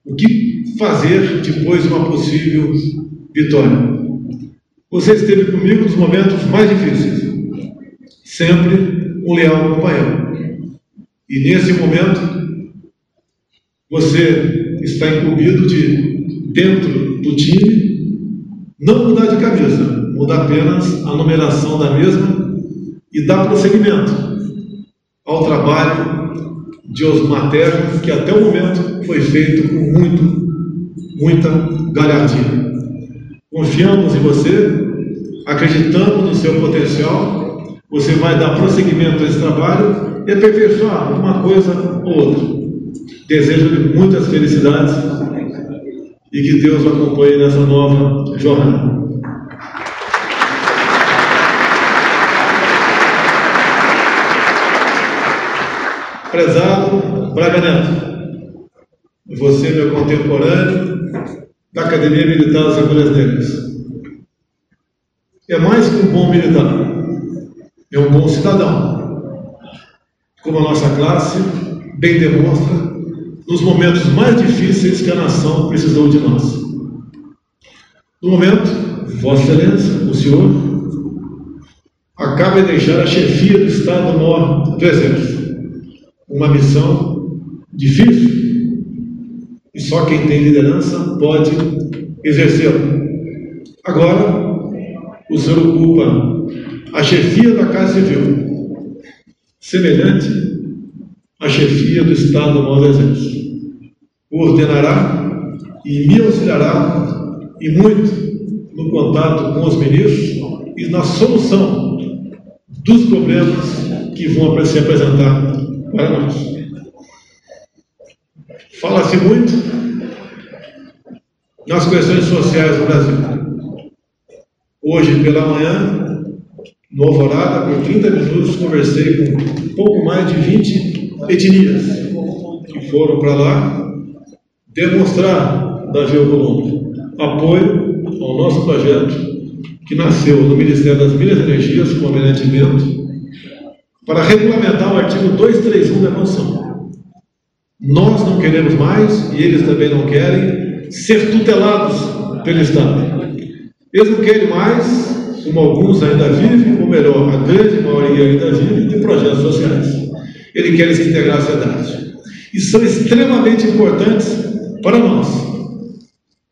O que fazer depois de uma possível vitória? Você esteve comigo nos momentos mais difíceis, sempre um leal companheiro. E nesse momento, você está incumbido de, dentro do time, não mudar de camisa, mudar apenas a numeração da mesma e dar prosseguimento ao trabalho de Osmar Terra, que até o momento foi feito com muito, muita galhardia. Confiamos em você, acreditamos no seu potencial, você vai dar prosseguimento a esse trabalho e aperfeiçoar uma coisa ou outra. Desejo-lhe muitas felicidades e que Deus o acompanhe nessa nova jornada. Prezado Braga Neto, você, meu contemporâneo da Academia Militar das Agulhas Negras. É mais que um bom militar, é um bom cidadão, como a nossa classe bem demonstra nos momentos mais difíceis que a nação precisou de nós. No momento, Vossa Excelência, o senhor, acaba de deixar a chefia do Estado-Maior do Exército. uma missão difícil só quem tem liderança pode exercê-la. Agora, o senhor ocupa a chefia da Casa Civil, semelhante à chefia do Estado-Maior do Exército. Ordenará e me auxiliará e muito no contato com os ministros e na solução dos problemas que vão se apresentar para nós. Fala-se muito nas questões sociais do Brasil. Hoje pela manhã, no Alvorada, por 30 minutos, conversei com pouco mais de 20 etnias que foram para lá demonstrar, Davi Alcolumbre, apoio ao nosso projeto que nasceu no Ministério das Minas e Energias, com o Almirante para regulamentar o artigo 231 da Constituição. Nós não queremos mais, e eles também não querem, ser tutelados pelo Estado. Eles não querem mais, como alguns ainda vivem, ou melhor, a grande maioria ainda vive, de projetos sociais. Eles querem se integrar à sociedade. E são extremamente importantes para nós.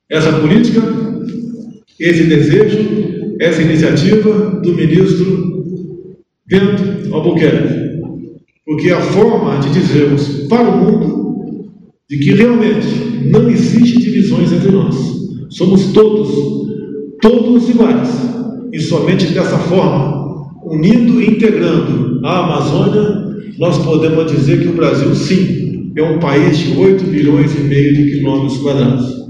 Essa política, esse desejo, essa iniciativa do ministro Bento Albuquerque. Porque a forma de dizermos para o mundo de que realmente não existe divisões entre nós. Somos todos todos iguais. E somente dessa forma, unindo e integrando a Amazônia, nós podemos dizer que o Brasil, sim, é um país de 8 bilhões e meio de quilômetros quadrados.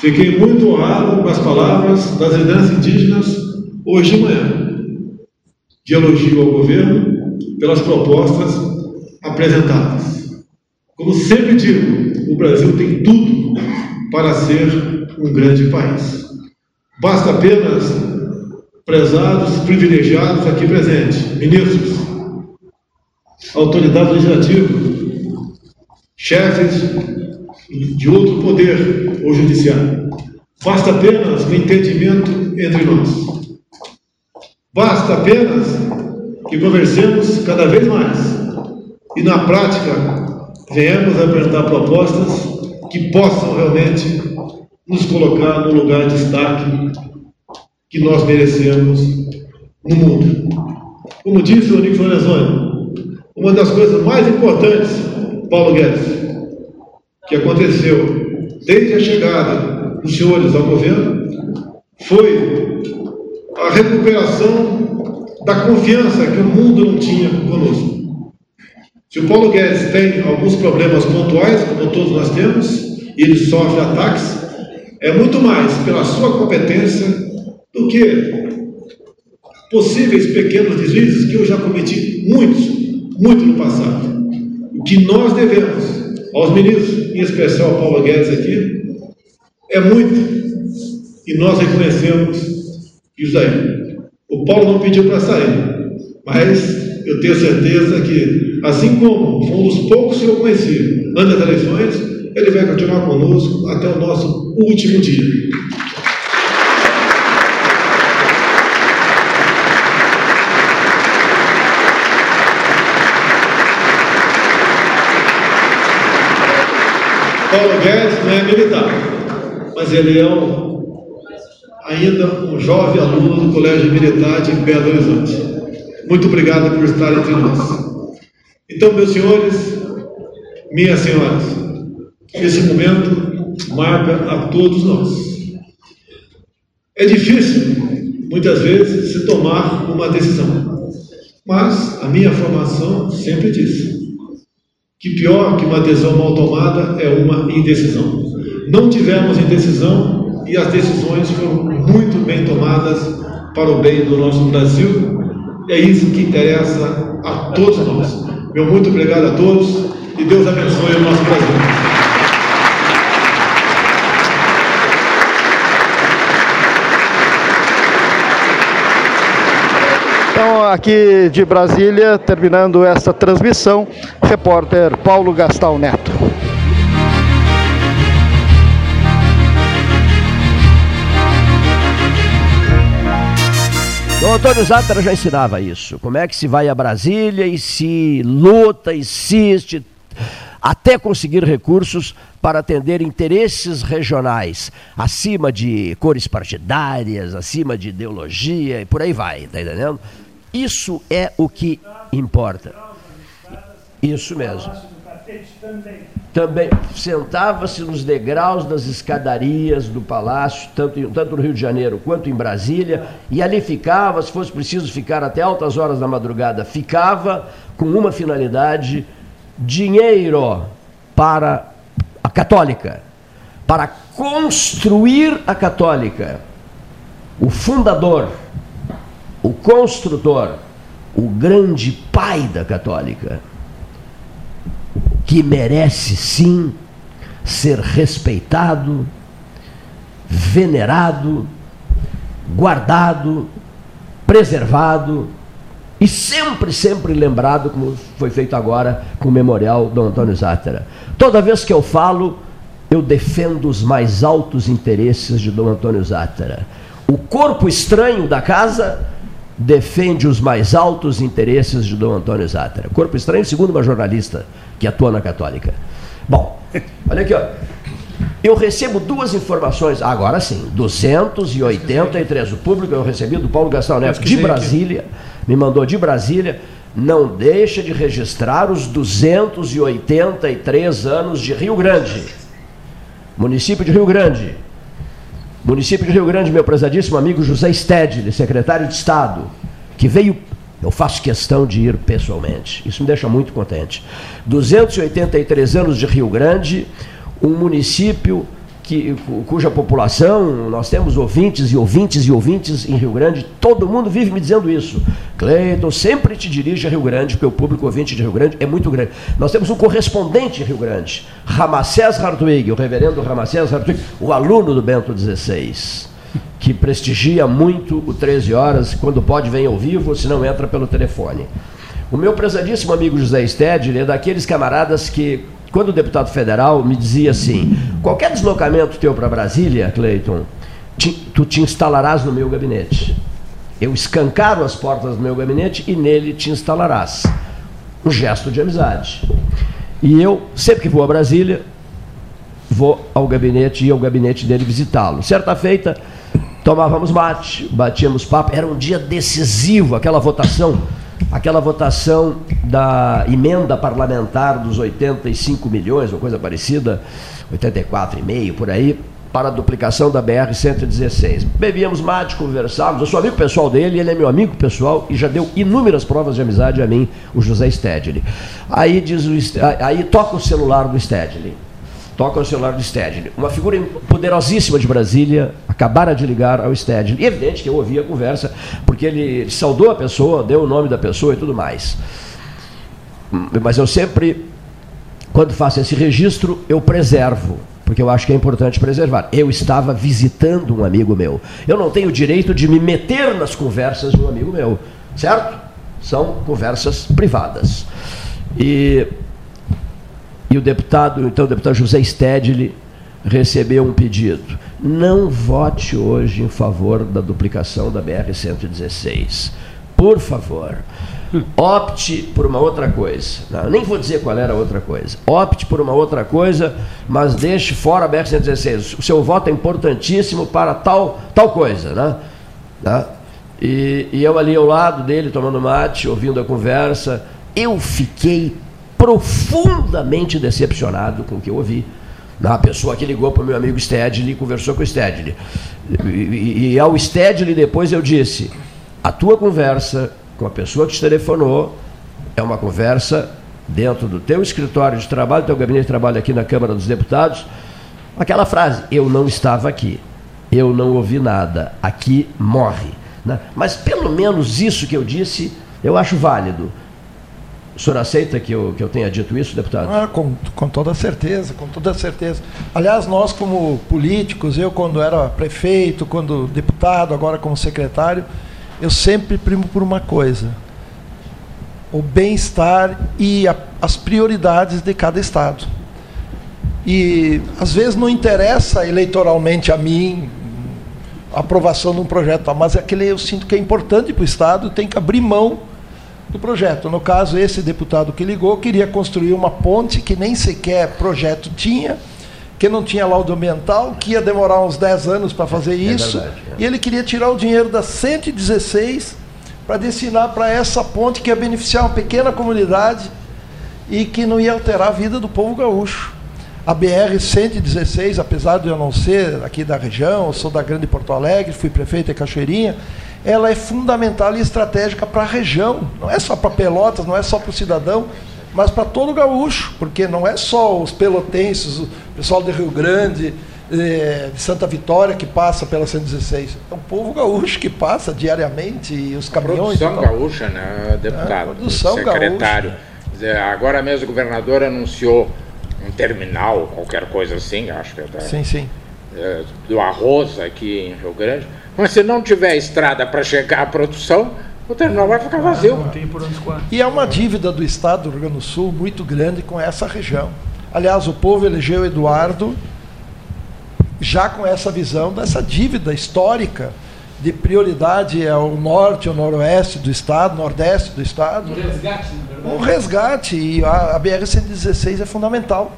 Fiquei muito honrado com as palavras das lideranças indígenas hoje de manhã, de elogio ao governo pelas propostas apresentadas. Como sempre digo, o Brasil tem tudo para ser um grande país. Basta apenas, prezados, privilegiados aqui presentes, ministros, autoridade legislativa, chefes de outro poder ou judiciário. Basta apenas o entendimento entre nós. Basta apenas que conversemos cada vez mais e na prática venhamos apresentar propostas que possam realmente nos colocar no lugar de destaque que nós merecemos no mundo. Como disse o Nick Lorenzoni, uma das coisas mais importantes, Paulo Guedes, que aconteceu desde a chegada dos senhores ao governo, foi a recuperação da confiança que o mundo não tinha conosco. Se o Paulo Guedes tem alguns problemas pontuais, como todos nós temos, e ele sofre ataques, é muito mais pela sua competência do que possíveis pequenos deslizes que eu já cometi muitos, muito no passado. O que nós devemos aos ministros, em especial ao Paulo Guedes aqui, é muito. E nós reconhecemos isso aí. O Paulo não pediu para sair, mas eu tenho certeza que, assim como um dos poucos que eu conheci antes das eleições, ele vai continuar conosco até o nosso último dia. Paulo Guedes não é militar, mas ele é um, ainda um jovem aluno do Colégio Militar de Belo Horizonte. Muito obrigado por estar entre nós. Então, meus senhores, minhas senhoras, esse momento marca a todos nós. É difícil, muitas vezes, se tomar uma decisão, mas a minha formação sempre disse que pior que uma decisão mal tomada é uma indecisão. Não tivemos indecisão e as decisões foram muito bem tomadas para o bem do nosso Brasil é isso que interessa a todos nós. Meu muito obrigado a todos e Deus abençoe o nosso Brasil. Então, aqui de Brasília, terminando esta transmissão, repórter Paulo Gastal Neto. O Antônio Zátera já ensinava isso. Como é que se vai a Brasília e se luta, insiste, até conseguir recursos para atender interesses regionais, acima de cores partidárias, acima de ideologia e por aí vai, tá entendendo? Isso é o que importa. Isso mesmo. Também sentava-se nos degraus das escadarias do palácio, tanto, tanto no Rio de Janeiro quanto em Brasília, e ali ficava, se fosse preciso ficar até altas horas da madrugada, ficava com uma finalidade: dinheiro para a católica, para construir a católica. O fundador, o construtor, o grande pai da católica que merece sim ser respeitado, venerado, guardado, preservado e sempre, sempre lembrado, como foi feito agora com o memorial do Antônio Zátera. Toda vez que eu falo, eu defendo os mais altos interesses de Dom Antônio Zátera. O corpo estranho da casa defende os mais altos interesses de Dom Antônio Zátera. Corpo estranho, segundo uma jornalista que atua na Católica. Bom, olha aqui, ó. Eu recebo duas informações, agora sim, 283. O público eu recebi do Paulo Gastão Neto de Brasília, me mandou de Brasília. Não deixa de registrar os 283 anos de Rio Grande. Município de Rio Grande. Município de Rio Grande, meu prezadíssimo amigo José Stedley, secretário de Estado, que veio eu faço questão de ir pessoalmente. Isso me deixa muito contente. 283 anos de Rio Grande, um município que, cuja população, nós temos ouvintes e ouvintes e ouvintes em Rio Grande, todo mundo vive me dizendo isso. Cleiton, sempre te dirige a Rio Grande, porque o público ouvinte de Rio Grande é muito grande. Nós temos um correspondente em Rio Grande, Ramacés Hartwig, o reverendo Ramacés Hartwig, o aluno do Bento XVI que prestigia muito o 13 horas, quando pode vem ao vivo, se não entra pelo telefone. O meu prezadíssimo amigo José Stedley é daqueles camaradas que, quando o deputado federal me dizia assim, qualquer deslocamento teu para Brasília, Cleiton, tu te instalarás no meu gabinete. Eu escancaro as portas do meu gabinete e nele te instalarás. Um gesto de amizade. E eu, sempre que vou a Brasília, vou ao gabinete e ao gabinete dele visitá-lo. Certa feita, tomávamos mate, batíamos papo, era um dia decisivo, aquela votação, aquela votação da emenda parlamentar dos 85 milhões, uma coisa parecida, 84,5 por aí, para a duplicação da BR-116. Bebíamos mate, conversávamos, eu sou amigo pessoal dele, ele é meu amigo pessoal e já deu inúmeras provas de amizade a mim, o José Stedley. Aí, diz o, aí toca o celular do Stedley toca o celular do Stedley. Uma figura poderosíssima de Brasília acabara de ligar ao Stedley. E é evidente que eu ouvi a conversa, porque ele saudou a pessoa, deu o nome da pessoa e tudo mais. Mas eu sempre, quando faço esse registro, eu preservo, porque eu acho que é importante preservar. Eu estava visitando um amigo meu. Eu não tenho direito de me meter nas conversas de um amigo meu, certo? São conversas privadas. E e o deputado, então o deputado José Stedley, recebeu um pedido. Não vote hoje em favor da duplicação da BR-116. Por favor, opte por uma outra coisa. Não, nem vou dizer qual era a outra coisa. Opte por uma outra coisa, mas deixe fora a BR-116. O seu voto é importantíssimo para tal, tal coisa. Né? Tá? E, e eu ali ao lado dele, tomando mate, ouvindo a conversa, eu fiquei profundamente decepcionado com o que eu ouvi. A pessoa que ligou para o meu amigo Stedley e conversou com o Stedley. E, e, ao Stedley depois eu disse, a tua conversa com a pessoa que te telefonou é uma conversa dentro do teu escritório de trabalho, teu gabinete de trabalho aqui na Câmara dos Deputados, aquela frase, eu não estava aqui, eu não ouvi nada, aqui morre. Né? Mas pelo menos isso que eu disse, eu acho válido. O senhor aceita que eu, que eu tenha dito isso, deputado? Ah, com, com toda certeza, com toda certeza. Aliás, nós como políticos, eu quando era prefeito, quando deputado, agora como secretário, eu sempre primo por uma coisa: o bem-estar e a, as prioridades de cada estado. E às vezes não interessa eleitoralmente a mim aprovação de um projeto, mas aquele eu sinto que é importante para o Estado, tem que abrir mão do projeto. No caso, esse deputado que ligou queria construir uma ponte que nem sequer projeto tinha, que não tinha laudo ambiental, que ia demorar uns 10 anos para fazer isso, é verdade, é. e ele queria tirar o dinheiro das 116 para destinar para essa ponte que ia beneficiar uma pequena comunidade e que não ia alterar a vida do povo gaúcho. A BR-116, apesar de eu não ser aqui da região, eu sou da Grande Porto Alegre, fui prefeito em Cachoeirinha, ela é fundamental e estratégica para a região. Não é só para Pelotas, não é só para o cidadão, mas para todo o gaúcho, porque não é só os pelotenses, o pessoal de Rio Grande, eh, de Santa Vitória que passa pela 116. É o povo gaúcho que passa diariamente e os caminhões. Produção gaúcha, né, deputado? É, produção secretário. Gaúcha. Agora mesmo o governador anunciou um terminal, qualquer coisa assim, acho que é da, sim, sim. É, do arroz aqui em Rio Grande. Mas se não tiver estrada para chegar à produção, o terminal vai ficar vazio. Não tem por onde E é uma dívida do Estado do Rio Grande do Sul muito grande com essa região. Aliás, o povo elegeu Eduardo já com essa visão dessa dívida histórica de prioridade ao norte, ao noroeste do estado, nordeste do estado. Um resgate, Um resgate. E a, a BR-116 é fundamental,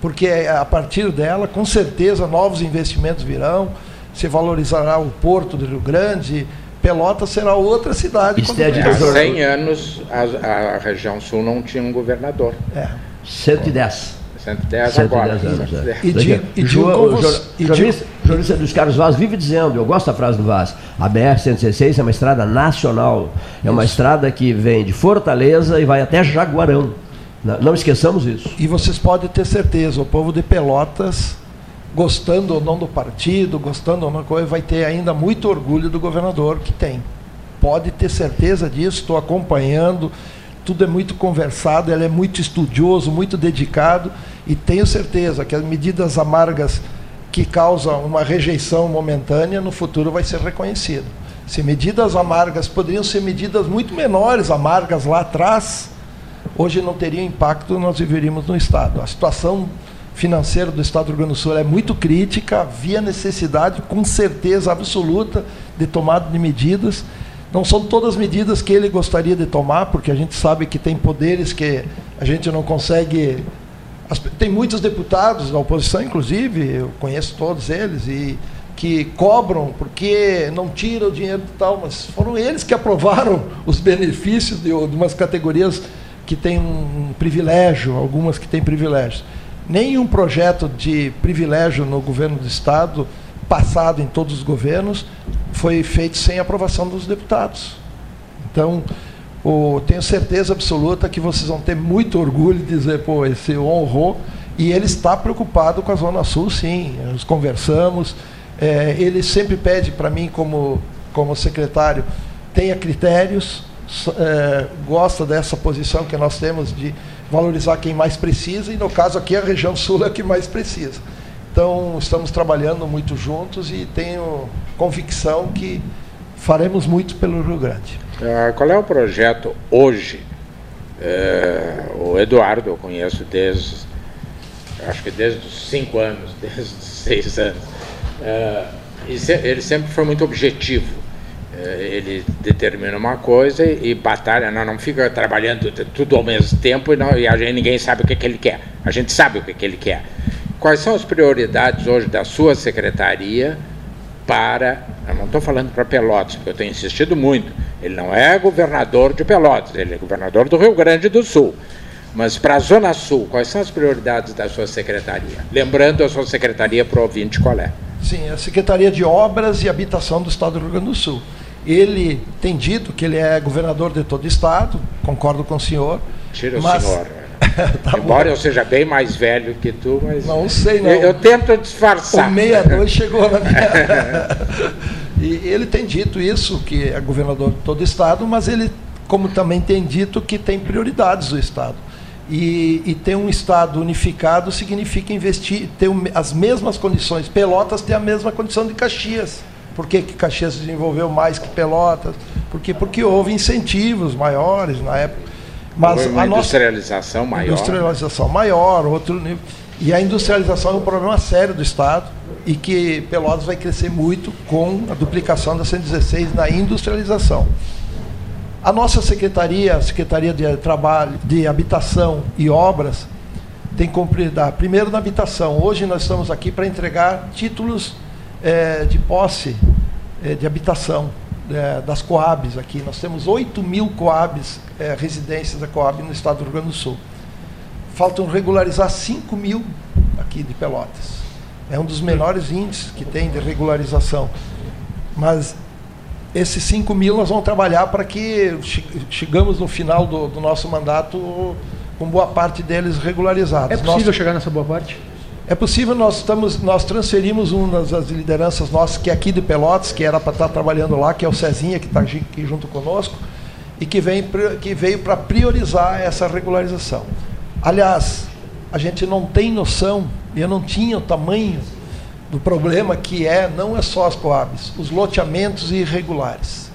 porque é, a partir dela, com certeza, novos investimentos virão, se valorizará o porto do Rio Grande, Pelotas será outra cidade. Há 100 anos a, a, região sul não tinha um governador. É. 110. 110, 110 agora. Anos, 110. É. E, de, e, de, o, o, e jornalista, jornalista dos Carlos Vaz vive dizendo, eu gosto da frase do Vaz, a BR-116 é uma estrada nacional, é uma isso. estrada que vem de Fortaleza e vai até Jaguarão. Não, não esqueçamos isso. E vocês podem ter certeza, o povo de Pelotas gostando ou não do partido, gostando ou não coisa, vai ter ainda muito orgulho do governador que tem. Pode ter certeza disso, estou acompanhando, tudo é muito conversado, ele é muito estudioso, muito dedicado e tenho certeza que as medidas amargas que causam uma rejeição momentânea no futuro vai ser reconhecido. Se medidas amargas poderiam ser medidas muito menores, amargas lá atrás, hoje não teria impacto, nós viveríamos no Estado. A situação financeira do Estado do Rio Grande do Sul é muito crítica, havia necessidade, com certeza absoluta, de tomada de medidas. Não são todas medidas que ele gostaria de tomar, porque a gente sabe que tem poderes que a gente não consegue. Tem muitos deputados da oposição, inclusive, eu conheço todos eles, e que cobram porque não tira o dinheiro e tal, mas foram eles que aprovaram os benefícios de, de umas categorias que têm um privilégio, algumas que têm privilégios. Nenhum projeto de privilégio no governo do Estado, passado em todos os governos, foi feito sem aprovação dos deputados. Então, o, tenho certeza absoluta que vocês vão ter muito orgulho de dizer, pô, esse honrou. E ele está preocupado com a Zona Sul, sim. Nós conversamos. É, ele sempre pede para mim, como, como secretário, tenha critérios, é, gosta dessa posição que nós temos de valorizar quem mais precisa, e no caso aqui a região sul é que mais precisa. Então, estamos trabalhando muito juntos e tenho convicção que faremos muito pelo Rio Grande. Uh, qual é o projeto hoje? Uh, o Eduardo eu conheço desde, acho que desde os cinco anos, desde os seis anos. Uh, ele sempre foi muito objetivo é, ele determina uma coisa e, batalha, não, não fica trabalhando tudo ao mesmo tempo e, não, e a gente, ninguém sabe o que, que ele quer. A gente sabe o que, que ele quer. Quais são as prioridades hoje da sua secretaria para. Eu não estou falando para Pelotas, porque eu tenho insistido muito. Ele não é governador de Pelotas, ele é governador do Rio Grande do Sul. Mas para a Zona Sul, quais são as prioridades da sua secretaria? Lembrando a sua secretaria para o ouvinte qual é. Sim, a Secretaria de Obras e Habitação do Estado do Rio Grande do Sul. Ele tem dito que ele é governador de todo o estado, concordo com o senhor. Tira mas... o senhor. tá Embora bom. eu seja bem mais velho que tu, mas. Não sei, não. Eu, eu tento disfarçar. O 62 chegou na minha. e ele tem dito isso, que é governador de todo o estado, mas ele, como também tem dito, que tem prioridades do estado. E, e, ter um Estado unificado significa investir, ter as mesmas condições. Pelotas tem a mesma condição de Caxias. Por que, que Caxias desenvolveu mais que Pelotas? Porque, porque houve incentivos maiores na época. Mas uma a industrialização nossa, maior. Industrialização maior, outro nível. E a industrialização é um problema sério do Estado e que Pelotas vai crescer muito com a duplicação da 116 na industrialização. A nossa secretaria, a Secretaria de Trabalho, de Habitação e Obras, tem cumprido, primeiro na habitação. Hoje nós estamos aqui para entregar títulos é, de posse é, de habitação é, das Coabs aqui. Nós temos 8 mil Coabs, residências da Coab no estado do Rio Grande do Sul. Faltam regularizar 5 mil aqui de Pelotas. É um dos menores índices que tem de regularização. Mas esses 5 mil nós vamos trabalhar para que chegamos no final do, do, nosso mandato com boa parte deles regularizados. É possível chegar nessa boa parte? É possível, nós, estamos, nós transferimos uma das lideranças nossas, que é aqui de Pelotas, que era para estar trabalhando lá, que é o Cezinha, que está aqui junto conosco, e que, vem, que veio para priorizar essa regularização. Aliás, a gente não tem noção, e eu não tinha o tamanho do problema que é, não é só as coabs, os loteamentos irregulares.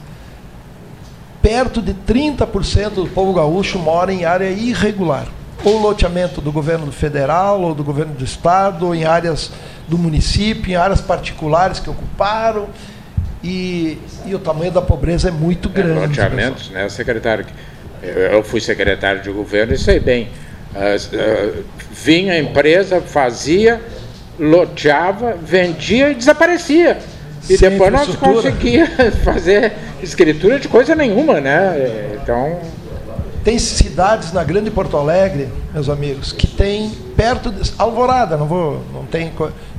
Perto de 30% do povo gaúcho mora em área irregular. Ou loteamento do governo federal, ou do governo do estado, ou em áreas do município, em áreas particulares que ocuparam. E, e o tamanho da pobreza é muito grande. É, loteamentos, né, secretário? Eu fui secretário de governo e sei bem. Uh, uh, vinha a empresa, fazia, loteava, vendia e desaparecia. E Sem depois nós conseguia fazer escritura de coisa nenhuma, né? Então. Tem cidades na Grande Porto Alegre, meus amigos, que tem perto de. Alvorada, não vou. não tem,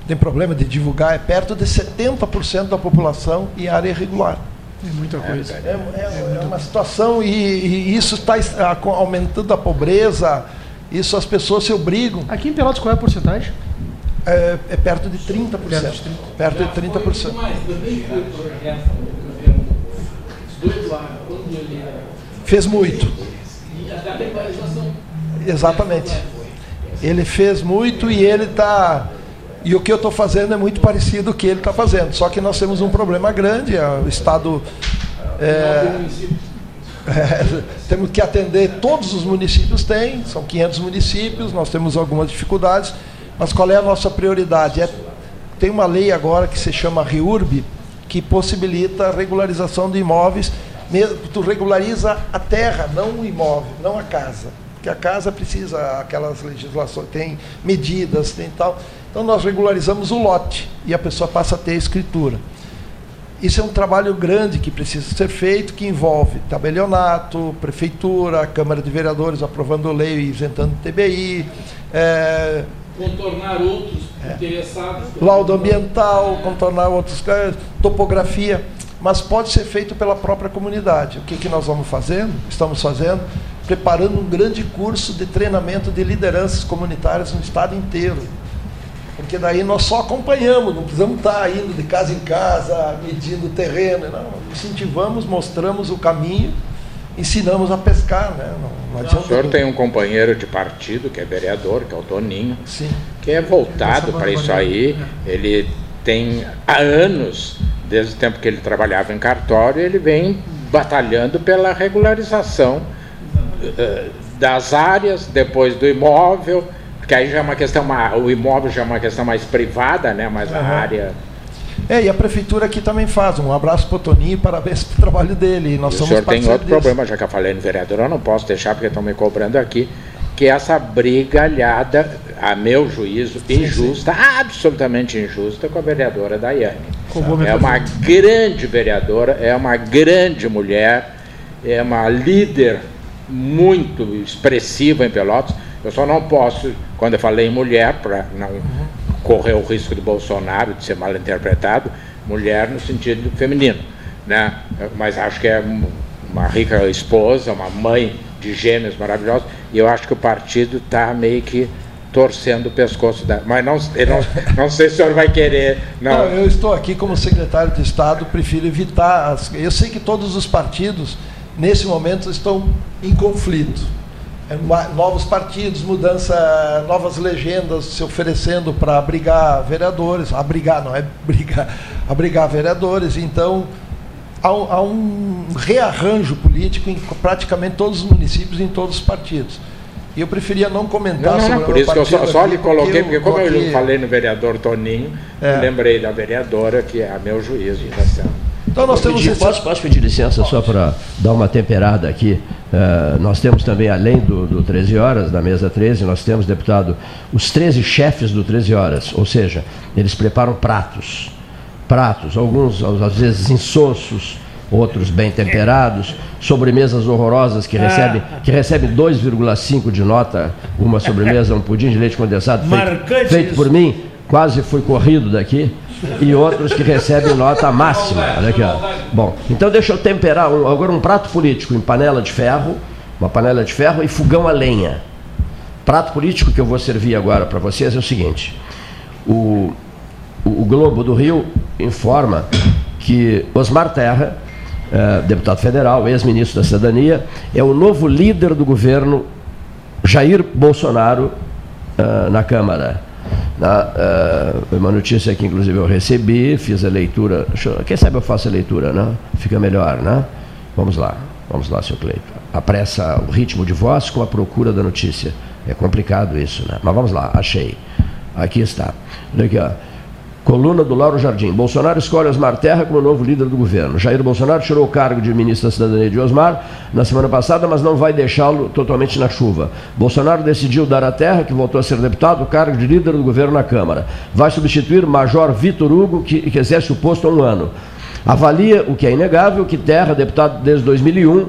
tem problema de divulgar, é perto de 70% da população em área irregular. É muita coisa. É, é, é uma situação, e, e isso está aumentando a pobreza, isso as pessoas se obrigam. Aqui em Pelotas qual é a porcentagem? é, é perto de 30%. Perto de 30%. Perto de 30%. Fez muito. Exatamente. Ele fez muito e ele está. E o que eu estou fazendo é muito parecido com o que ele está fazendo. Só que nós temos um problema grande. O Estado. É, é, temos que atender todos os municípios têm, são 500 municípios, nós temos algumas dificuldades mas qual é a nossa prioridade? É, tem uma lei agora que se chama REURB, que possibilita a regularização de imóveis. Tu regulariza a terra, não o imóvel, não a casa. Porque a casa precisa, aquelas legislações, tem medidas, tem tal. Então nós regularizamos o lote e a pessoa passa a ter a escritura. Isso é um trabalho grande que precisa ser feito, que envolve tabelionato, prefeitura, Câmara de Vereadores aprovando lei e isentando TBI, é, contornar outros é. interessados. Laudo ambiental, contornar outros topografia, mas pode ser feito pela própria comunidade. O que, que nós vamos fazendo? Estamos fazendo preparando um grande curso de treinamento de lideranças comunitárias no estado inteiro. Porque daí nós só acompanhamos, não precisamos estar indo de casa em casa, medindo o terreno. Não, incentivamos, mostramos o caminho ensinamos a pescar, né? Não, não o senhor tem um companheiro de partido que é vereador, que é o Toninho, Sim. que é voltado para isso aí. É. Ele tem há anos, desde o tempo que ele trabalhava em cartório, ele vem batalhando pela regularização uh, das áreas, depois do imóvel, porque aí já é uma questão, o imóvel já é uma questão mais privada, né? Mas uhum. a área é, e a prefeitura aqui também faz. Um abraço para o Toninho e parabéns pelo trabalho dele. nós e somos o senhor tem outro problema, já que eu falei no vereador, eu não posso deixar porque estão me cobrando aqui, que é essa brigalhada, a meu juízo, sim, injusta, sim. absolutamente injusta, com a vereadora Daiane. É uma grande vereadora, é uma grande mulher, é uma líder muito expressiva em Pelotas. Eu só não posso, quando eu falei em mulher, para não correr o risco do Bolsonaro de ser mal interpretado, mulher no sentido feminino. Né? Mas acho que é uma rica esposa, uma mãe de gêmeos maravilhosos, e eu acho que o partido está meio que torcendo o pescoço dela. Mas não, não, não sei se o senhor vai querer. Não. não. eu estou aqui como secretário de Estado, prefiro evitar. As, eu sei que todos os partidos, nesse momento, estão em conflito é, novos partidos, mudança, novas legendas se oferecendo para abrigar vereadores, abrigar não é brigar, abrigar vereadores. Então há um, há um rearranjo político em praticamente todos os municípios, em todos os partidos. E eu preferia não comentar Não, não, sobre não, por isso que eu só, só lhe coloquei, porque como eu aqui- falei no vereador Toninho, É. lembrei da vereadora, que é a meu juízo ainda está. Então nós temos Pedir- esse- posso, posso pedir licença só para dar uma temperada aqui? Eh, nós temos também, além do, do 13 horas, da mesa 13, nós temos, deputado, os 13 chefes do 13 horas, ou seja, eles preparam pratos. Pratos, alguns às vezes insossos, outros bem temperados, sobremesas horrorosas que recebem, que recebem 2,5 de nota, uma sobremesa, um pudim de leite condensado feito, feito por mim, quase fui corrido daqui, e outros que recebem nota máxima. Olha aqui, ó. Bom, então deixa eu temperar agora um prato político em panela de ferro, uma panela de ferro e fogão a lenha. Prato político que eu vou servir agora para vocês é o seguinte: o, o Globo do Rio informa que Osmar Terra, eh, deputado federal, ex-ministro da Cidadania, é o novo líder do governo Jair Bolsonaro ah, na Câmara. Na, ah, uma notícia que, inclusive, eu recebi, fiz a leitura. eu- quem sabe eu faço a leitura, né? Fica melhor, né? Vamos lá, vamos lá, seu Cleito. Apressa o ritmo de voz com a procura da notícia. É complicado isso, né? Mas vamos lá, achei. Aqui está. Olha aqui, ó. Coluna do Lauro Jardim. Bolsonaro escolhe Osmar Terra como novo líder do governo. Jair Bolsonaro tirou o cargo de ministro da Cidadania de Osmar na semana passada, mas não vai deixá-lo totalmente na chuva. Bolsonaro decidiu dar a Terra, que voltou a ser deputado, o cargo de líder do governo na Câmara. Vai substituir Major Vitor Hugo, que, que exerce o posto há um ano. Avalia, o que é inegável, que Terra, deputado desde 2001,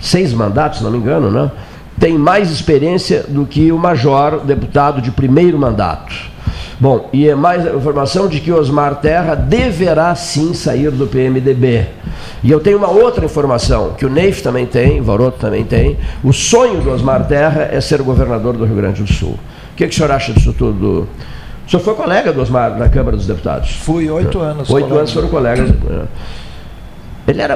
seis mandatos, se não me engano, né? tem mais experiência do que o Major, deputado de primeiro mandato. Bom, e é mais a informação de que Osmar Terra deverá sim sair do PMDB. E eu tenho uma outra informação, que o Neif também tem, o Varoto também tem. O sonho do Osmar Terra é ser governador do Rio Grande do Sul. O que, que o senhor acha disso tudo? O senhor foi colega do Osmar na Câmara dos Deputados? Fui oito anos. Oito anos foram colegas. Ele era,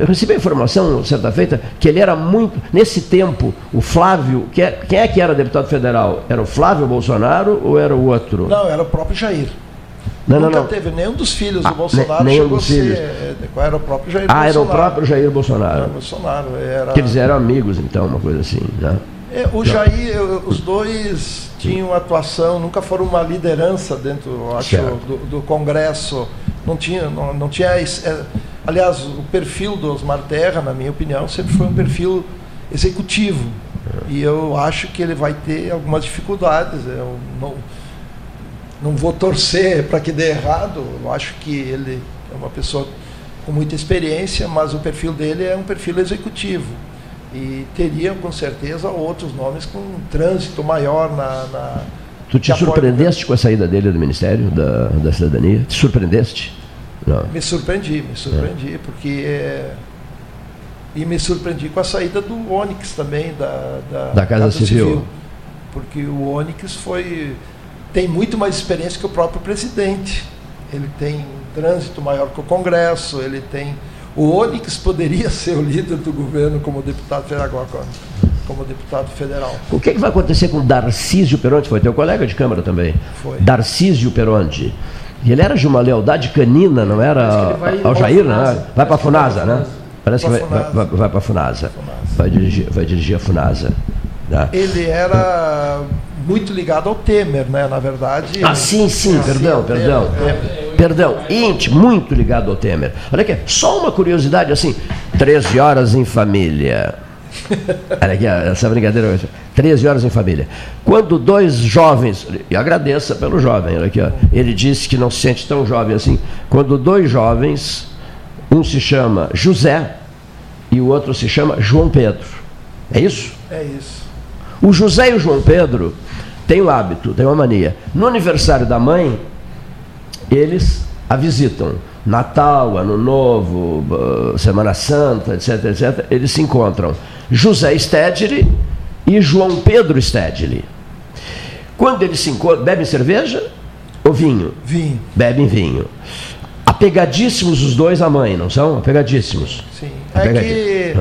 eu recebi a informação certa feita que ele era muito. Nesse tempo, o Flávio. que é- Quem é que era deputado federal? Era o Flávio Bolsonaro ou era o outro? Não, era o próprio Jair. Não, não, Nunca não. teve nenhum dos filhos Ah, do Bolsonaro ne- nenhum chegou dos a ser. filhos. é, Qual era o próprio Jair Ah, Bolsonaro? era o próprio Jair Bolsonaro. Era Bolsonaro. Era... Que eles eram amigos, então, uma coisa assim, né? É, o Jair, eu- os dois tinham atuação, nunca foram uma liderança dentro, acho, do, do Congresso. Não tinha, não, não tinha. é, aliás, o perfil do Osmar Terra, na minha opinião, sempre foi um perfil executivo. E eu acho que ele vai ter algumas dificuldades. Eu não, não vou torcer para que dê errado. Eu acho que ele é uma pessoa com muita experiência, mas o perfil dele é um perfil executivo. E teria, com certeza, outros nomes com um trânsito maior na. na Tu te surpreendeste com a saída dele do Ministério da, da Cidadania? Te surpreendeste? Não. Me surpreendi, me surpreendi, porque. é, E me surpreendi com a saída do Onyx também, da, da, Da Casa Civil. Porque o Onyx foi. tem muito mais experiência que o próprio presidente. Ele tem um trânsito maior que o Congresso, ele tem. O Onyx poderia ser o líder do governo como deputado federal, como deputado federal. O que, que vai acontecer com Darcísio Peronte? Foi teu colega de Câmara também. Foi. Darcísio Peronte. Ele era de uma lealdade canina, não era ao Jair, né? Vai para a Funasa, né? Parece que vai, vai, para a Funasa. Vai dirigir, vai dirigir a Funasa. né? Ele era muito ligado ao Temer, né? Na verdade. Ah, sim, sim, perdão, perdão. Perdão, íntimo, muito ligado ao Temer. Olha aqui, só uma curiosidade assim, 13 horas em família. Olha aqui, essa brincadeira. 13 horas em família. Quando dois jovens, e agradeça pelo jovem, olha aqui, ó, ele disse que não se sente tão jovem assim. Quando dois jovens, um se chama José e o outro se chama João Pedro. É isso? É isso. O José e o João Pedro têm o hábito, têm uma mania. No aniversário da mãe, eles a visitam. Natal, Ano Novo, Semana Santa, etc, etc. Eles se encontram. José Stedley e João Pedro Stedley. Quando eles se encontram, bebem cerveja ou vinho? Vinho. Bebem vinho. Apegadíssimos os dois à mãe, não são? Apegadíssimos. Sim. É que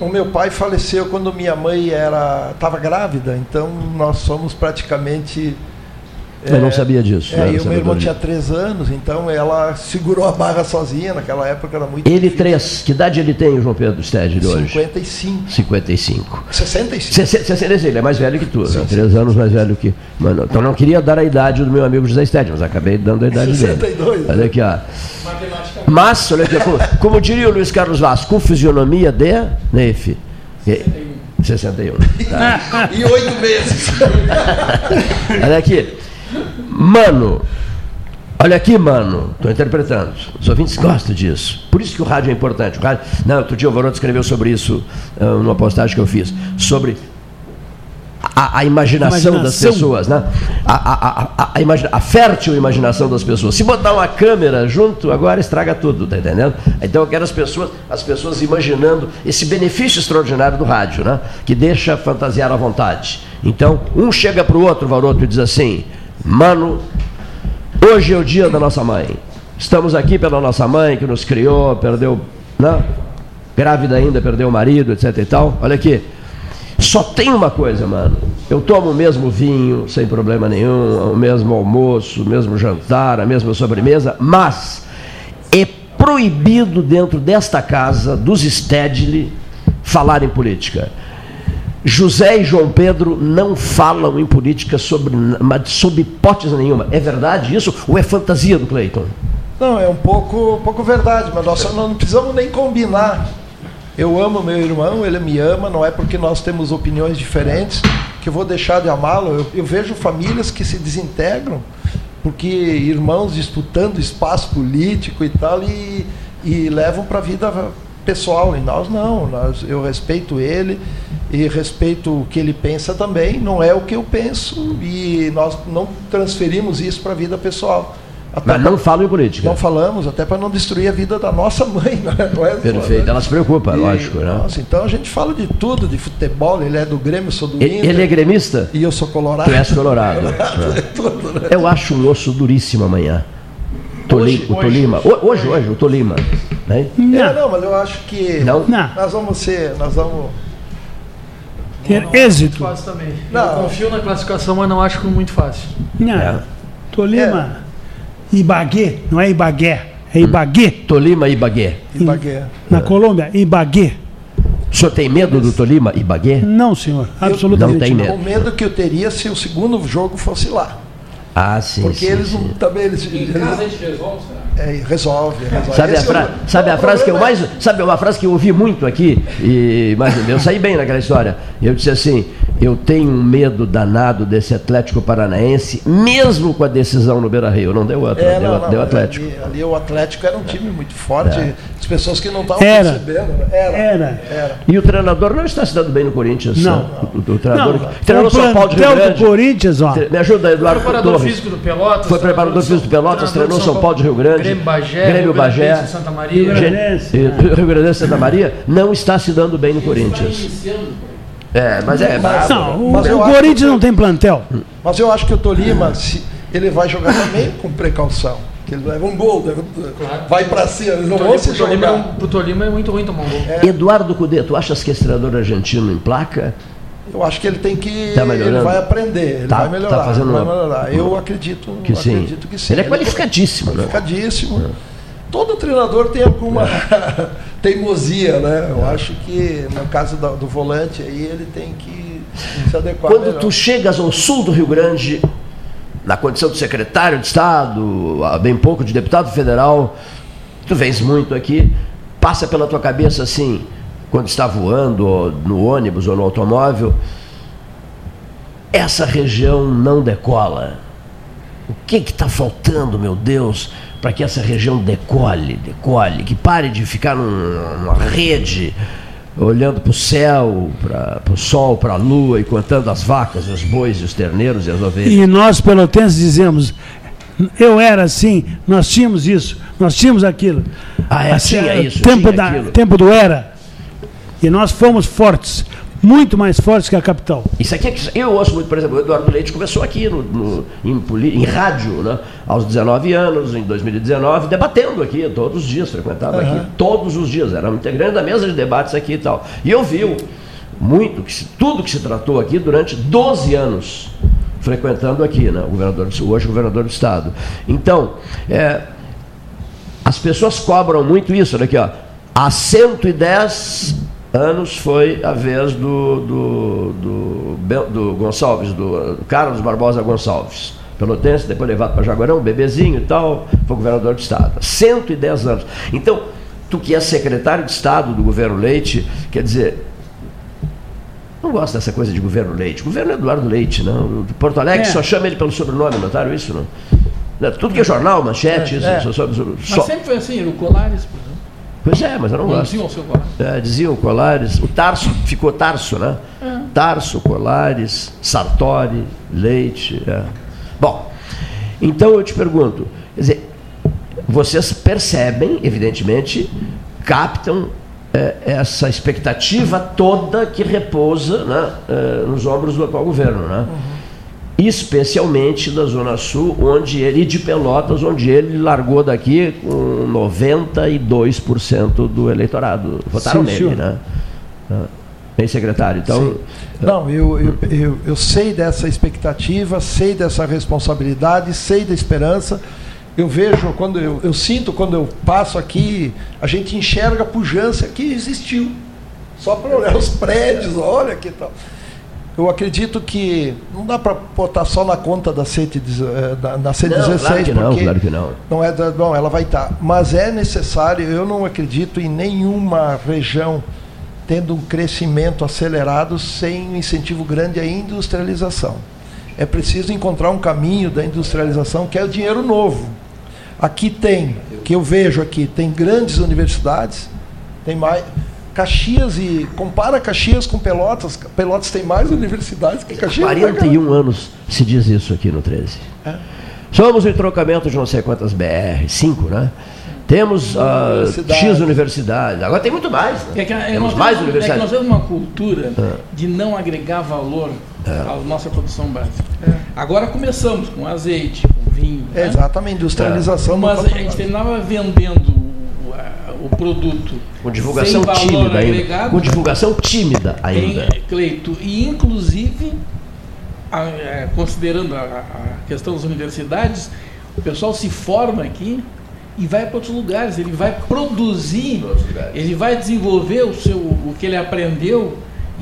o meu pai faleceu quando minha mãe era estava grávida, então nós somos praticamente Eu não sabia disso. É, e o meu irmão tinha três anos, então ela segurou a barra sozinha, naquela época era muito Ele três, que idade ele tem, o João Pedro Sted, de hoje? 55. 55. 65. 60, ele é mais velho que tu, né? três anos mais velho que. Mano, então não queria dar a idade do meu amigo José Sted, mas acabei dando a idade 62, dele. Olha aqui, ó. Mas, olha aqui, como, como diria o Luiz Carlos Vaz, com fisionomia de Neif. 61. Tá. e oito meses. Olha aqui. Mano, olha aqui, mano. Estou interpretando. Os ouvintes gostam disso. Por isso que o rádio é importante. O rádio... Não, outro dia o Varoto escreveu sobre isso uh, numa postagem que eu fiz. Sobre a, a imaginação, das Imaginação. pessoas, né? A, a, a, a, imagina- a fértil imaginação das pessoas. Se botar uma câmera junto, agora estraga tudo, tá entendendo? Então eu quero as pessoas, as pessoas imaginando esse benefício extraordinário do rádio, né? Que deixa fantasiar à vontade. Então, um chega para o outro, Varoto, e diz assim: Mano, hoje é o dia da nossa mãe. Estamos aqui pela nossa mãe que nos criou, perdeu, né? Grávida ainda, perdeu o marido, etc e tal. Olha aqui. Só tem uma coisa, mano. Eu tomo o mesmo vinho, sem problema nenhum, o mesmo almoço, o mesmo jantar, a mesma sobremesa, mas é proibido dentro desta casa, dos Stedley, falar em política. José e João Pedro não falam em política sobre, sob hipótese nenhuma. É verdade isso ou é fantasia do Cleiton? Não, é um pouco, um pouco verdade, mas nós não precisamos nem combinar. Eu amo meu irmão, ele me ama, não é porque nós temos opiniões diferentes que eu vou deixar de amá-lo. Eu, eu vejo famílias que se desintegram porque irmãos disputando espaço político e tal e, e levam para a vida pessoal. E nós não, nós, eu respeito ele e respeito o que ele pensa também, não é o que eu penso e nós não transferimos isso para a vida pessoal. Até Mas não falam em política. não falamos, até para não destruir a vida da nossa mãe, não é? Não é Perfeito, ela se preocupa, E, lógico, né? Nossa, então a gente fala de tudo, de futebol, ele é do Grêmio, eu sou do Ele, Inter. ele é gremista? E eu sou colorado. Tu és colorado. É tudo, né? Eu acho um osso duríssimo amanhã. Toli, o Tolima. Ho- Hoje, hoje, o Tolima. Né? É, não, mas eu acho que Não? nós vamos ser, nós vamos Ter êxito. Fácil também. Não. Eu confio na classificação, mas não acho muito fácil. Não. É. Tolima. Ibagué, não é Ibagué, é Ibagué. Tolima e Bagué. Ibagué. Na Colômbia, Ibagué. O senhor tem medo do Tolima e Bagué? Não, senhor, absolutamente Não tem não. medo. o medo que eu teria se o segundo jogo fosse lá. Ah, sim. Porque sim, eles sim. não, também eles, Em eles- casa a gente resolve, será? É, resolve, resolve. Sabe a, Esse é o- fra sabe a frase que eu mais. Sabe uma frase que eu ouvi muito aqui? E, mas eu saí bem naquela história. Eu disse assim: eu tenho um medo danado desse Atlético Paranaense, mesmo com a decisão no Beira Rio. Não deu outra, É, deu, não, não, deu Atlético. Ali, ali o Atlético era um time muito forte. É. As pessoas que não estavam percebendo. né? Era. Era. Era. E o treinador não está se dando bem no Corinthians. Não. sabe? O, o treinador, Não, treinador o São Paulo de Rio do Grande. Corinthians, ó. Me ajuda, Eduardo Preparador Torres. físico do Pelotas. Foi preparador físico do Pelotas, treinou São Paulo de Rio Grande. Grêmio Bagé. Grêmio Bagé. Sul, Santa Maria. Rio Grande Santa Maria não está se dando bem no Corinthians. É, mas é brabo. Não, o, Mas o Corinthians que- não tem plantel. Mas eu acho que o Tolima, se, ele vai jogar também com precaução. Que ele leva um gol, leva- vai pra cima, eles não vão se Tolima, é um- jogar. pro Tolima é muito ruim tomar um gol. Eduardo Cudê, tu achas que esse treinador argentino em placa? Eu acho que ele tem que. Tá ele vai aprender, ele Tá- vai melhorar. tá fazendo- vai melhorar. Eu acredito Que sim. acredito que sim. Ele é qualificadíssimo, né? Qualificadíssimo. Todo treinador tem alguma teimosia, né? Eu acho que no caso da- do, volante aí ele tem que se adequar. Quando melhor. tu chegas ao sul do Rio Grande, na condição de secretário de Estado, há bem pouco de deputado federal, tu vens muito aqui, passa pela tua cabeça assim, quando está voando, no ônibus ou no automóvel, essa região não decola. O que está faltando, meu Deus, para que essa região decole, decole, que pare de ficar num- numa rede, olhando para o céu, para o sol, para a lua e contando as vacas, os bois, os terneiros e as ovelhas? E nós, pelotenses, dizemos: eu era assim, nós tínhamos isso, nós tínhamos aquilo. Ah, é, Assim, tinha isso, tempo, tinha da, aquilo. tempo do era. E nós fomos fortes, muito mais fortes que a capital. Isso aqui é que eu ouço muito, por exemplo, o Eduardo Leite começou aqui no, no- em, em rádio, né? aos 19 anos, em 2019, debatendo aqui todos os dias, frequentava aqui todos os dias, era um integrante da mesa de debates aqui e tal. E ouviu muito, que se- tudo que se tratou aqui durante 12 anos. frequentando aqui, né? o governador, hoje o governador do estado. Então, é, as pessoas cobram muito isso, olha aqui, ó. Há 110 anos foi a vez do, do, do, do Gonçalves, do, Carlos Barbosa Gonçalves. Pelotense, depois levado para Jaguarão, bebezinho e tal, foi governador do estado. 110 anos. Então, tu que é secretário de Estado do governo Leite, quer dizer, não gosto dessa coisa de governo Leite. Governo Eduardo Leite, não. Porto Alegre É. só chama ele pelo sobrenome, notaram isso? Não? Não, Tudo que é jornal, manchete, isso, É. só- só- Mas só- sempre foi assim, era o Colares, por exemplo. Pois é, mas eu não Não gosto. diziam o seu Colares. É, diziam Colares. O Tarso ficou Tarso, né? É. Tarso, Colares, Sartori, Leite. é. Bom, então eu te pergunto, quer dizer, vocês percebem, evidentemente, captam é, essa expectativa toda que repousa né, é, nos ombros do atual governo, né? Especialmente da Zona Sul, onde ele, e de Pelotas, onde ele largou daqui com 92% do eleitorado. Votaram Sim, nele, senhor. né? Ah, Bem, secretário. Então, Não, eu, eu, eu, eu sei dessa expectativa, sei dessa responsabilidade, sei da esperança. Eu vejo, quando eu, eu sinto quando eu passo aqui, a gente enxerga a pujança que existiu. Só para olhar os prédios, olha que tal. Eu acredito que não dá para botar só na conta da, C, da, da C16, Não, claro que não, porque claro que não. não é da, bom, ela vai estar, mas é necessário. Eu não acredito em nenhuma região tendo um crescimento acelerado sem um incentivo grande à industrialização. É preciso encontrar um caminho da industrialização que é o dinheiro novo. Aqui tem, que eu vejo aqui, tem grandes universidades, tem mais Caxias e compara Caxias com Pelotas, Pelotas tem mais universidades que Caxias. né, cara? 41 anos se diz isso aqui no 13. É. Somos em trocamento de não sei quantas BR, 5, né? Temos ah, Universidades. X universidades. Agora tem muito mais. Né? É que, é, Temos nós mais temos, é que universidades. nós temos uma cultura É. de não agregar valor É. à nossa produção básica. Agora começamos com azeite, com vinho. É, né? exatamente, industrialização do Mas a gente terminava vendendo o, a- produto Com divulgação tímida ainda. Com divulgação tímida ainda. Em, Cleito, e inclusive, a- é, considerando a, a questão das universidades, o pessoal se forma aqui e vai para outros lugares, ele vai produzir, ele vai desenvolver o, seu, o que ele aprendeu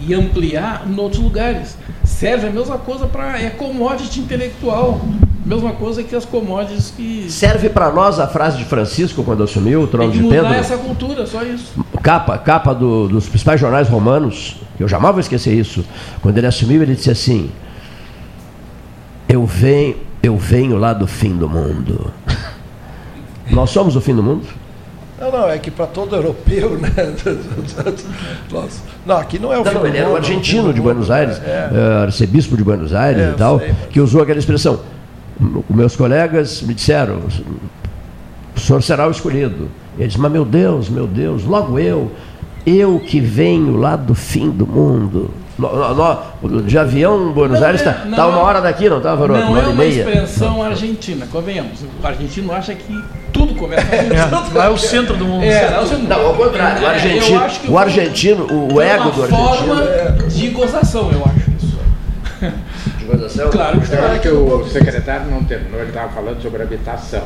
e ampliar em outros lugares. Serve a mesma coisa para. É commodity intelectual. Mesma coisa que as commodities que. Serve para nós a frase de Francisco quando assumiu o Tem trono que de mudar Pedro. essa cultura, só isso. Capa, capa do- dos principais jornais romanos, que eu jamais vou esquecer isso. Quando ele assumiu, ele disse assim: Eu venho, eu venho lá do fim do mundo. Nós somos o fim do mundo? Não, não, é que para todo europeu, né? Nossa. Não, aqui não é o Não, fim não, do ele era um mundo, argentino de Buenos Aires, É. eh, arcebispo de Buenos Aires É, e tal, sei, que usou aquela expressão. Meus colegas me disseram, o senhor será o escolhido. Ele disse, mas meu Deus, meu Deus, logo eu, eu que venho lá do fim do mundo. No- no- no- de avião, Buenos Não Aires é- está não uma é- hora daqui, não está, Varoto? Não Uma é hora e uma meia. expressão argentina, convenhamos. O argentino acha que tudo começa É, lá é o centro do mundo. É, lá é o centro do Não, ao mundo. contrário, o É, argentino, que o argentino, o ego uma do argentino. forma de gozação, eu acho isso. Claro que Eu acho que o secretário não terminou, ele estava falando sobre habitação.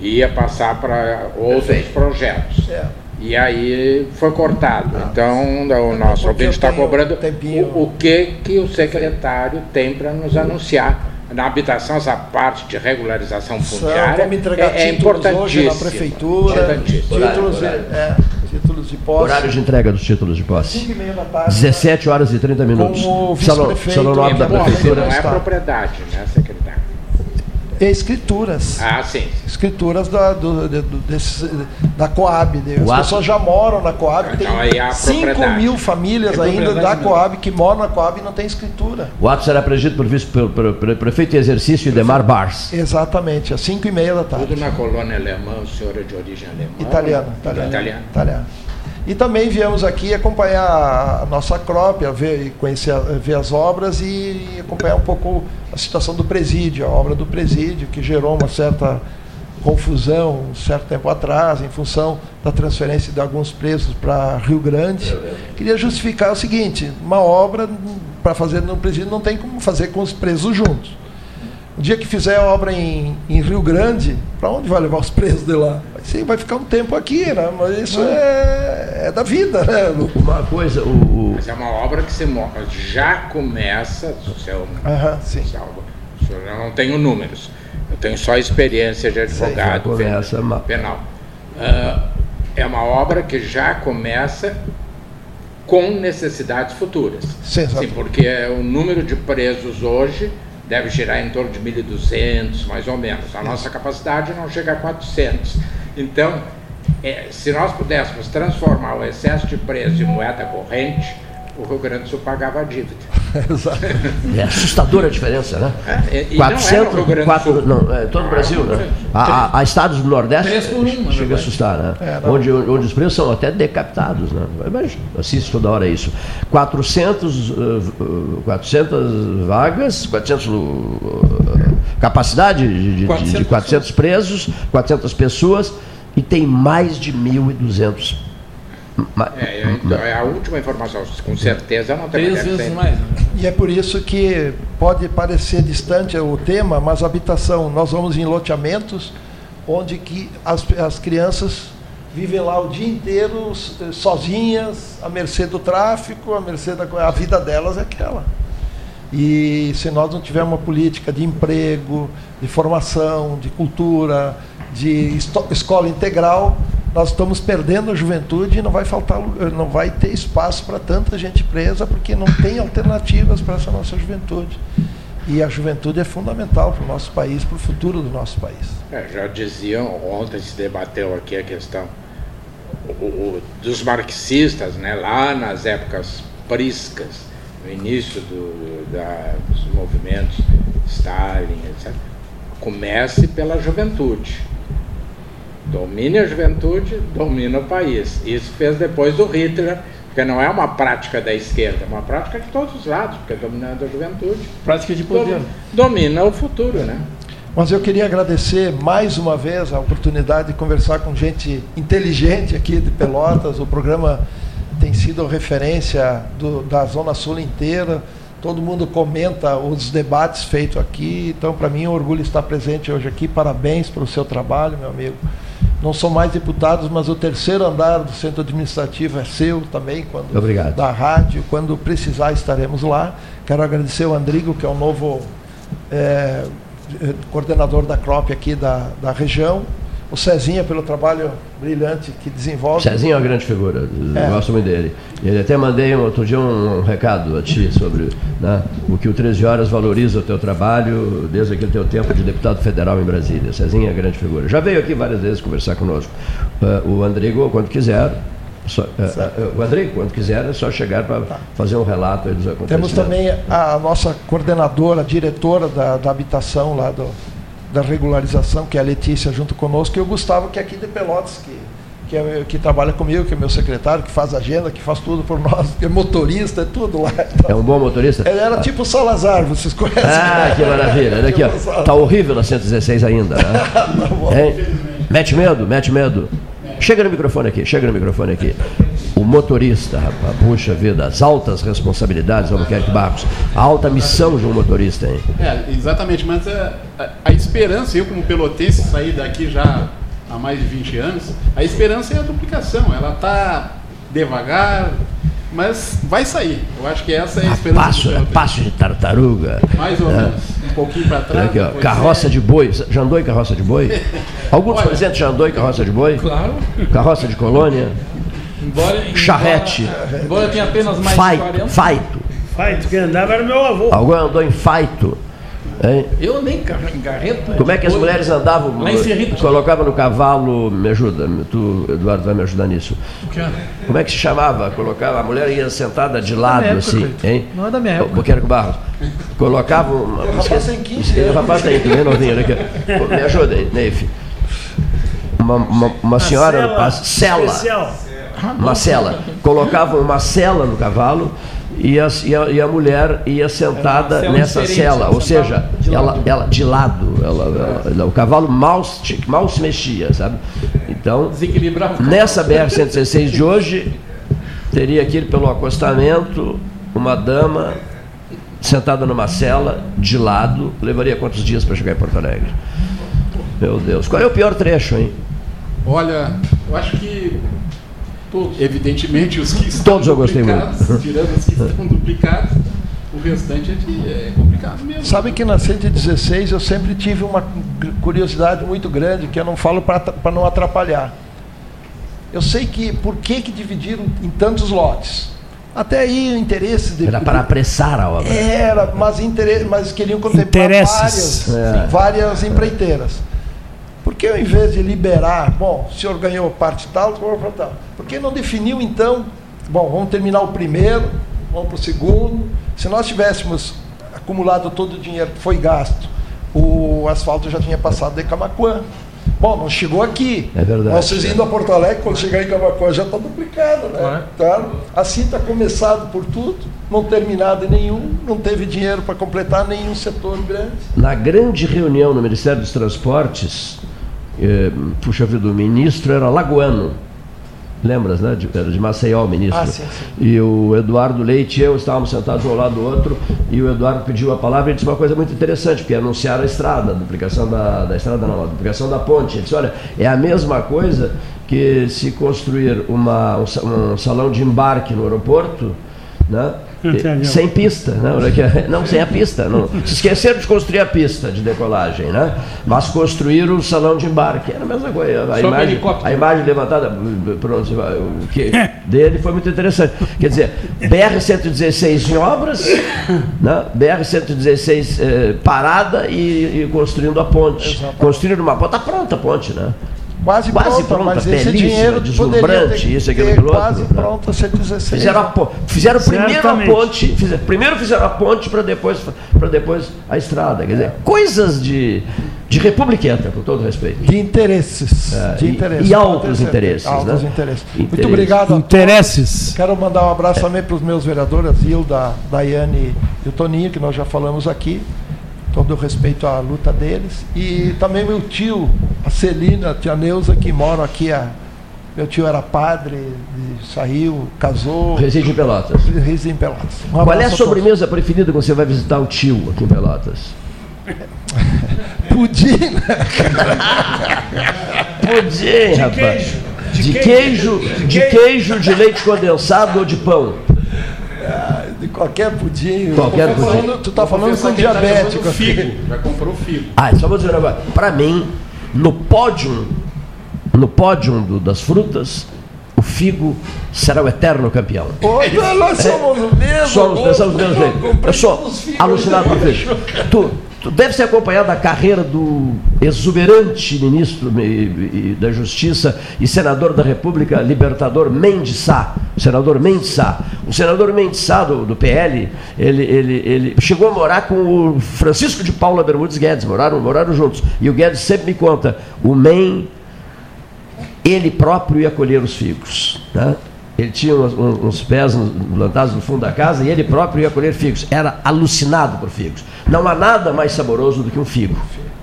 Ia passar para outros Perfeito. projetos. É. E aí foi cortado. Então o nosso ouvinte está cobrando tempinho. o, o que, que o secretário tem para nos anunciar. Na habitação, essa parte de regularização fundiária vamos entregar é, é títulos hoje na importantíssima. prefeitura, Importantíssima. títulos, de, Horário, é, títulos de posse. Horário de entrega dos títulos de posse. 5 e meia da tarde. 17 horas e 30 minutos. Como Salão, salão nobre da é prefeitura. Não é propriedade, né, secretário? E escrituras. Ah, sim. Escrituras da, do, de- do- desses- da Coab. né? As ato- pessoas já moram na Coab. Então Tem 5 propriedade. mil famílias É ainda da. Coab que moram na Coab e não tem escritura. O ato será presidido por vice, pelo, pelo- pelo prefeito em exercício Demar Bars. Exatamente, às 5 e meia da tarde. Tudo na colônia alemã, o senhor é de origem alemã? Italiano, italiano. Italiano. italiano. E também viemos aqui acompanhar a nossa crópia, ver, conhecer, ver as obras e acompanhar um pouco a situação do presídio, a obra do presídio, que gerou uma certa confusão um certo tempo atrás, em função da transferência de alguns presos para Rio Grande. Queria justificar o seguinte: uma obra para fazer no presídio não tem como fazer com os presos juntos. O dia que fizer obra em, em Rio Grande, para onde vai levar os presos de lá? Sim, vai ficar um tempo aqui, né? Mas isso é, é da vida, né? Uma coisa, o, Mas é uma obra que você já começa. Se eu, Aham, sim. se eu- não tenho números, eu tenho só experiência de advogado já começa pen- ma- penal. Ah, é uma obra que já começa com necessidades futuras. Sim, Sim, porque o número de presos hoje deve girar em torno de 1.200, mais ou menos. A nossa capacidade não chega a 400. Então, é, se nós pudéssemos transformar o excesso de presos em moeda corrente, o Rio Grande do Sul pagava a dívida. É assustadora a diferença, né? É, e- e não é no Rio Grande do quatro- Sul. não, é todo o Brasil, né? Há, há- estados do Nordeste um, chega a assustar, né? É, não. onde, onde os preços são até decapitados, né? Mas assiste toda hora isso. 400, uh, uh, 400 vagas, 400 uh, capacidade de, de- de 400 400 presos, 400 pessoas e tem mais de 1.200 ma- É, então, é a última informação, com certeza não tem Três vezes mais. né? E é por isso que pode parecer distante o tema, mas habitação, nós vamos em loteamentos onde que as, as crianças vivem lá o dia inteiro eh, sozinhas, à mercê do tráfico, à mercê da a vida delas é aquela. E se nós não tivermos uma política de emprego, de formação, de cultura, de esto- escola integral, nós estamos perdendo a juventude e não vai faltar, lu- não vai ter espaço para tanta gente presa porque não tem alternativas para essa nossa juventude. E a juventude é fundamental para o nosso país, para o futuro do nosso país. É, já diziam, ontem se debateu aqui a questão o- o- dos marxistas, né, lá nas épocas priscas, no início do- da- dos movimentos Stalin, etc. Comece pela juventude. Domine a juventude, domina o país. Isso fez depois do Hitler, porque não é uma prática da esquerda, é uma prática de todos os lados, porque dominando a juventude. Prática de poder. Domina o futuro, né? Mas eu queria agradecer mais uma vez a oportunidade de conversar com gente inteligente aqui de Pelotas. O programa tem sido referência do- da Zona Sul inteira. Todo mundo comenta os debates feitos aqui. Então, para mim, é um orgulho estar presente hoje aqui. Parabéns pelo seu trabalho, meu amigo. Não são mais deputados, mas o terceiro andar do centro administrativo é seu também, quando Obrigado. da rádio. Quando precisar, estaremos lá. Quero agradecer o Andrigo, que é o novo é, coordenador da CROP aqui da, da região. O Cezinha, pelo trabalho brilhante que desenvolve. Cezinho é uma grande figura, É. gosto muito dele. Ele até mandei outro dia um, um recado a ti sobre né, o que o 13 Horas valoriza o teu trabalho desde aquele teu tempo de deputado federal em Brasília. Cezinho é grande figura. Já veio aqui várias vezes conversar conosco. Eh, o Andrigo, quando quiser, só, eh, eh, o Andrigo, quando quiser, é só chegar para fazer um relato dos acontecimentos. Temos também a nossa coordenadora, diretora da, da habitação lá do, da regularização, que é a Letícia, junto conosco, e o Gustavo, que é aqui de Pelotas, que, que, é, que trabalha comigo, que é meu secretário, que faz agenda, que faz tudo por nós, que é motorista, é tudo lá. É um bom motorista? Ele era tipo o Salazar, vocês conhecem? Ah, que maravilha. Olha aqui, ó. Tá horrível a 116 ainda, né? Hein? Mete medo, mete medo. Chega no microfone aqui, chega no microfone aqui. Motorista, rapaz, puxa vida, as altas responsabilidades, Albuquerque Barros. A alta missão de um motorista, hein? É, exatamente, mas a, a, a esperança, eu como pelotense saí daqui já há mais de 20 anos, a esperança é a duplicação, ela está devagar, mas vai sair. Eu acho que essa é a esperança Passo, do é passo de tartaruga. Mais ou É. menos, um pouquinho para trás. aqui, ó, carroça é- de boi. Já andou em carroça de boi? Alguns Olha. presentes já andou em carroça de boi? Claro. Carroça de colônia? Embora, Charrete. Embora, tenha apenas mais de Faito, 40. faito. Faito, quem andava era meu avô. Alguém andou em faito? Hein? Eu andei em carre- em carreta. Como é que as mulheres andavam? Lá em Cerrito. Colocava no cavalo, me ajuda, tu, Eduardo, vai me ajudar nisso. Que é? Como é que se chamava? Colocava, a mulher ia sentada de lado, época, assim, hein? Não é da minha época. Buquerque Barros. Colocava uma. O rapaz tem 15 O anos. rapaz tem, bem novinho. Pô, Me ajuda aí, Neif. Uma, uma, uma senhora, cela uma cela. Uma cela. Colocava uma cela no cavalo e a, e a, e a mulher ia sentada cela nessa cela, ela ou seja, de ela, lado. ela de lado, ela, ela- ela- o cavalo mal, se- mal se mexia, sabe? Então, nessa BR-116 de hoje, teria aqui pelo acostamento uma dama sentada numa cela, de lado, levaria quantos dias para chegar em Porto Alegre? Meu Deus. Qual é o pior trecho, hein? Olha, eu acho que todos, evidentemente os que estão Todos eu gostei duplicados, muito. tirando os que estão duplicados, o restante é, de- é complicado mesmo. Sabe que na 116 eu sempre tive uma curiosidade muito grande que eu não falo para não atrapalhar. Eu sei que por que, que dividiram em tantos lotes? Até aí o interesse de, Era para apressar a obra. Era, mas, intere- mas queriam contemplar várias, É. várias empreiteiras. Por que ao invés de liberar, bom, o senhor ganhou parte tal, vou para tal. Por que não definiu então, bom, vamos terminar o primeiro, vamos para o segundo. Se nós tivéssemos acumulado todo o dinheiro que foi gasto, o asfalto já tinha passado de Camacuã. Bom, não chegou aqui. É verdade. Vocês indo a Porto Alegre, quando chegar em Camacuã já está duplicado, né? Tá? Assim está começado por tudo, não terminado em nenhum, não teve dinheiro para completar nenhum setor grande. Na grande reunião no Ministério dos Transportes, eh, puxa vida, o ministro era lagoano. Lembras, né? De, era de Maceió o ministro. Ah, sim, sim. E o Eduardo Leite e eu estávamos sentados um ao lado do outro, e o Eduardo pediu a palavra e disse uma coisa muito interessante, porque anunciaram a estrada, a duplicação da, da estrada não, a duplicação da ponte. Ele disse, olha, é a mesma coisa que se construir uma, um, um salão de embarque no aeroporto, né? Sem pista, né? Olha aqui, Não, sem a pista. Não. Se esqueceram de construir a pista de decolagem, né? Mas construíram o salão de embarque. Era a mesma coisa. A, imagem, a imagem levantada pronto, o que, dele foi muito interessante. Quer dizer, BR-116 em obras, né? BR-116 eh, parada e, e construindo a ponte. Construindo uma ponte. Está pronta a ponte, né? Quase, Quase pronta, pronta, mas esse dinheiro deslumbrante, isso, aquilo, aquilo quase né? pronta a 116. Fizeram a, fizeram primeiro a ponte, fizer- primeiro fizeram a ponte para depois, para depois a estrada. Quer dizer, coisas de, de republiqueta, com todo respeito. De interesses. É, de e- interesses. e pode altos ter certeza. interesses, Altos né? interesses. Muito Interesses. obrigado. Interesses. Quero mandar um abraço também para os meus vereadores, a Zilda, Daiane e o Toninho, que nós já falamos aqui. Todo o respeito à luta deles. E também meu tio, a Celina, a tia Neuza, que moram aqui. A, meu tio era padre, saiu, casou. Reside em Pelotas. Reside em Pelotas. Um Qual é a todos. sobremesa preferida quando você vai visitar o tio aqui em Pelotas? Pudim, né? Pudim, rapaz. queijo. De, De queijo, queijo. de queijo, de leite condensado ou de pão? De qualquer pudim. Qualquer tu tá pudim. falando, tu tá falando com ele tá diabético. levando figo, já comprou figo. Ah, só vou dizer um negócio. Para mim, no pódio, no pódio do- das frutas, o figo será o eterno campeão. Ô, nós- nós somos o mesmo. Somos, ô, pensamos do mesmo jeito. Eu sou alucinado por figo. Tu deve ser acompanhado da carreira do exuberante ministro da Justiça e senador da República, libertador Mendes Sá. Senador Mendes Sá. O senador Mendes Sá, do, do PL, ele, ele, ele chegou a morar com o Francisco de Paula Bermudes Guedes, moraram, moraram juntos. E o Guedes sempre me conta, o MEN, ele próprio ia colher os figos. Né? Ele tinha uns, uns- pés plantados no fundo da casa e ele próprio ia colher figos. Era alucinado por figos. Não há nada mais saboroso do que um figo.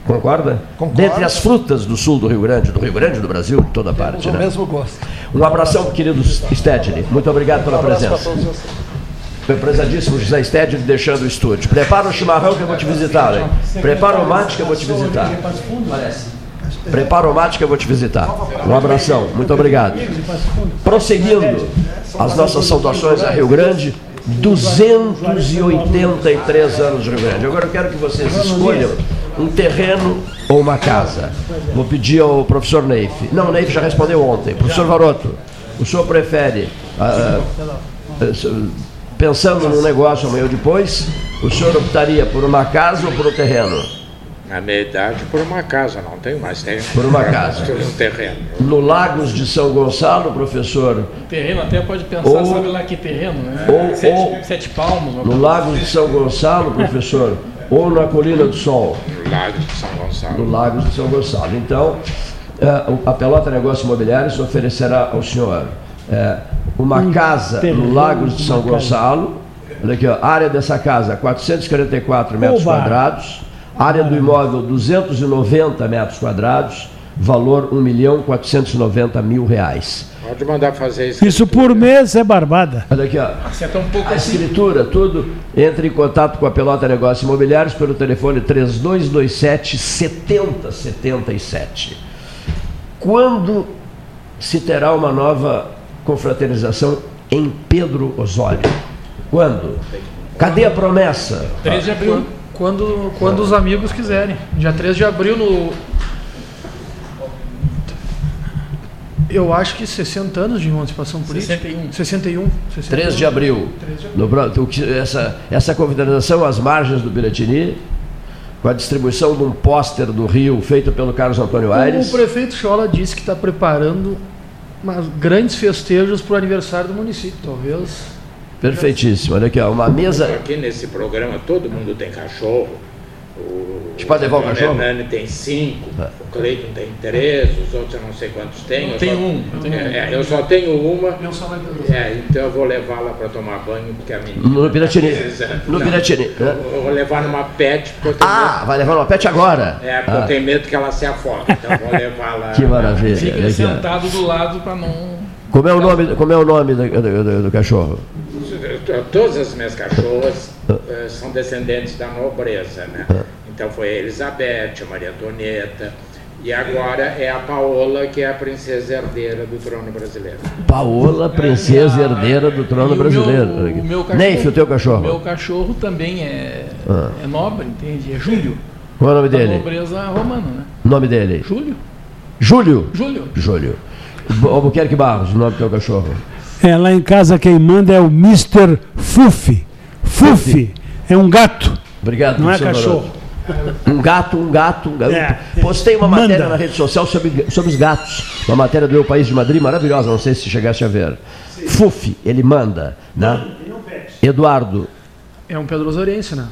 Concorda? Concordo. Dentre as frutas do sul do Rio Grande, do Rio Grande do Brasil, de toda parte. o né? mesmo gosto. Um abração, querido Stedley. Muito obrigado pela Um presença. todos vocês. Meu prezadíssimo José Stedley deixando o estúdio. Prepara o chimarrão que eu vou te visitar. Hein? Prepara o mate que eu vou te visitar. Prepara o mate que eu vou te visitar. Um abração. Muito obrigado. Prosseguindo as nossas saudações a Rio Grande, 283 anos de Rio Grande. Agora eu quero que vocês escolham um terreno ou uma casa. Vou pedir ao professor Neif. Não, o Neif já respondeu ontem. Professor Varoto, o senhor prefere, ah, ah, pensando num negócio amanhã ou depois, o senhor optaria por uma casa ou por um terreno? Na minha idade, por uma casa, não tenho mais tempo. Por uma casa. Um terreno. No Lagos de São Gonçalo, professor, Terreno até pode pensar, Ou- sabe lá que terreno, né? ou- sete, ou- sete palmos. no coisa Lagos de São Gonçalo, professor, ou na Colina do Sol? No Lago de São Gonçalo. No Lagos de São Gonçalo. Então, eh, a Pelota Negócio Imobiliários oferecerá ao senhor eh, uma casa terreno, no Lagos de São uma casa. Gonçalo. Olha aqui, ó, área dessa casa, 444 metros Oba! quadrados. Área do imóvel, 290 metros quadrados. Valor, 1 milhão 490 mil reais. Pode mandar fazer isso. Isso por mês é barbada. Olha aqui, ó. Acerta um pouco A assim. escritura, tudo. Entre em contato com a Pelota Negócios Imobiliários pelo telefone 3227 7077. Quando se terá uma nova confraternização em Pedro Osório? Quando? Cadê a promessa? 3 de abril. Quando, quando os amigos quiserem. Dia 3 de abril no. Eu acho que 60 anos de emancipação política. 61. 61. 61. 3 de abril. 3 de abril. No, pro- o que- essa, essa confraternização às margens do Piratini, com a distribuição de um pôster do Rio feito pelo Carlos Antônio Aires. O prefeito Chola disse que está preparando grandes festejos para o aniversário do município, talvez. Perfeitíssimo. Olha aqui, ó, uma mesa. Aqui nesse programa todo mundo tem cachorro. O Te pode levar o cachorro? Hernani tem cinco, É. o Cleiton tem três, os outros eu não sei quantos tem. Eu Eu tenho só- um, eu tenho é, um. é, eu só tenho uma. Meu só vai É, então eu vou levá-la para tomar banho, porque a menina. No Piratini. No Piratini. né? Eu eu vou levar numa pet, porque eu tenho Ah, vai levar uma pet agora? medo, é, porque Ah, eu tenho medo que ela se afogue. Então eu vou levá-la. Que maravilha. Fica sentado do lado para não. Como é o nome, como é o nome do, do- do- do cachorro? Todas as minhas cachorras eh, são descendentes da nobreza, né? Então foi a Elizabeth, a Maria Antonieta, e agora é a Paola, que é a princesa herdeira do trono brasileiro. Paola, princesa herdeira do trono E o meu- brasileiro. Olha aqui. O meu cachorro, Neif, o teu cachorro. O meu cachorro também é, Ah. é nobre, entende? É Júlio. Qual é o nome Da dele? nobreza romana, né? Nome dele? Júlio. Júlio. Júlio. Júlio. Albuquerque Barros, o nome do teu cachorro. É, lá em casa quem manda é o Mr. Fufi. Fufi é um gato. Obrigado, Não é cachorro. Um gato, um gato, um gato. É. Postei uma Manda. matéria na rede social sobre, sobre os gatos. Uma matéria do meu país de Madrid, maravilhosa, não sei se chegasse a ver. Fufi, ele manda. Né? Eduardo, É um Pedro Osoriense, né?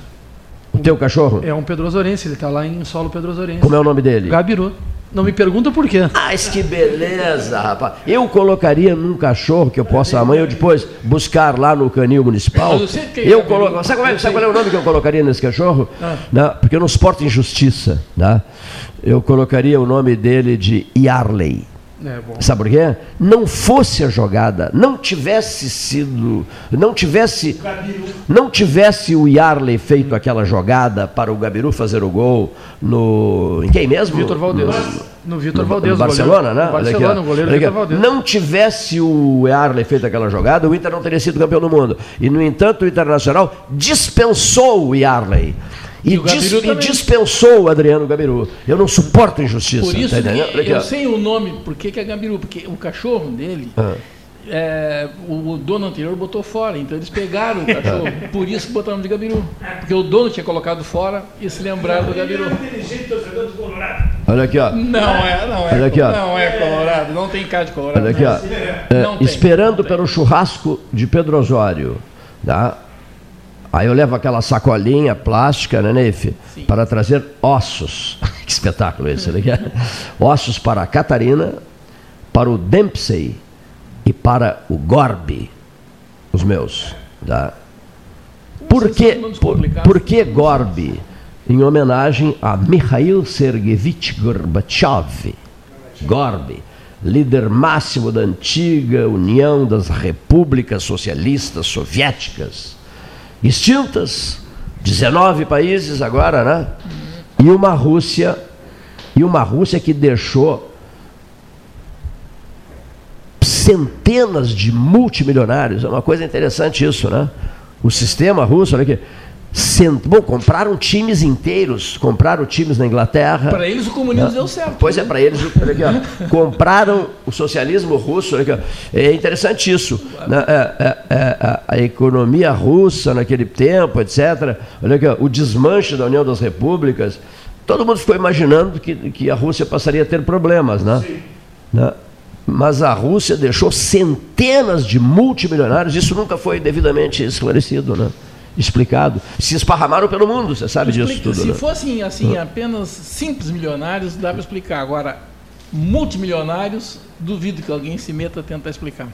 o teu cachorro? É um Pedro Osoriense, ele está lá em solo Pedro Osoriense. Como é o nome dele? Gabiru. Não me pergunta por quê. Ah, isso que beleza, rapaz. Eu colocaria num cachorro que eu possa amanhã ou depois buscar lá no canil municipal. Mas eu sei que é Eu Gabiru. colo... sabe, qual é, sabe qual é o nome que eu colocaria nesse cachorro? Ah. Porque eu não suporto injustiça. Né? Eu colocaria o nome dele de Yarley. É. Sabe por quê? Não fosse a jogada, não tivesse sido, não tivesse, não tivesse o Yarley feito aquela jogada para o Gabiru fazer o gol no, em quem mesmo? Vitor Valdez. No, No Vitor no- Valdez, no Barcelona, goleiro. né? Aqui, Barcelona, ó. o goleiro aqui, Vitor. Valdez. Não tivesse o Yarley feito aquela jogada, o Inter não teria sido campeão do mundo. E no entanto, o Internacional dispensou o Yarley. E, E o dis- e dispensou o Adriano Gabiru. Eu não suporto injustiça. Por isso tá? Olha aqui, eu sei o nome, por que, que é Gabiru? Porque o cachorro dele, Ah. é, o, dono anterior botou fora, então eles pegaram o cachorro, por isso que botaram de Gabiru. Porque o dono tinha colocado fora e se lembraram do Gabiru. Olha aqui, ó. Não é, não é. Olha aqui, ó. Não é colorado, não tem cara de colorado. Olha aqui, ó. É, esperando pelo churrasco de Pedro Osório. Tá? Aí eu levo aquela sacolinha plástica, né, Neif? Para trazer ossos. que espetáculo esse, aqui. Ossos para a Catarina, para o Dempsey e para o Gorbi. Os meus. Tá? Por que, por, por que Gorbi? Em homenagem a Mikhail Sergeyevich Gorbachev. Gorbi, líder máximo da antiga União das Repúblicas Socialistas Soviéticas, extintas, 19 países agora, né? E uma Rússia, e uma Rússia que deixou centenas de multimilionários, é uma coisa interessante isso, né? O sistema russo, olha aqui, cent... bom, compraram times inteiros, compraram times na Inglaterra. Para eles o comunismo né? deu certo. Pois é, para eles, olha aqui, ó, compraram o socialismo russo. Olha aqui, ó. É interessante isso. né? É, é, é, a, a economia russa naquele tempo, etc. Olha aqui, ó, o desmanche da União das Repúblicas. Todo mundo ficou imaginando que, que a Rússia passaria a ter problemas, né? Né? Mas a Rússia deixou centenas de multimilionários, isso nunca foi devidamente esclarecido, né? Explicado. Se esparramaram pelo mundo, você sabe disso Explica, tudo. Se né? fossem assim, apenas simples milionários, dá para explicar. Agora, multimilionários, duvido que alguém se meta a tentar explicar.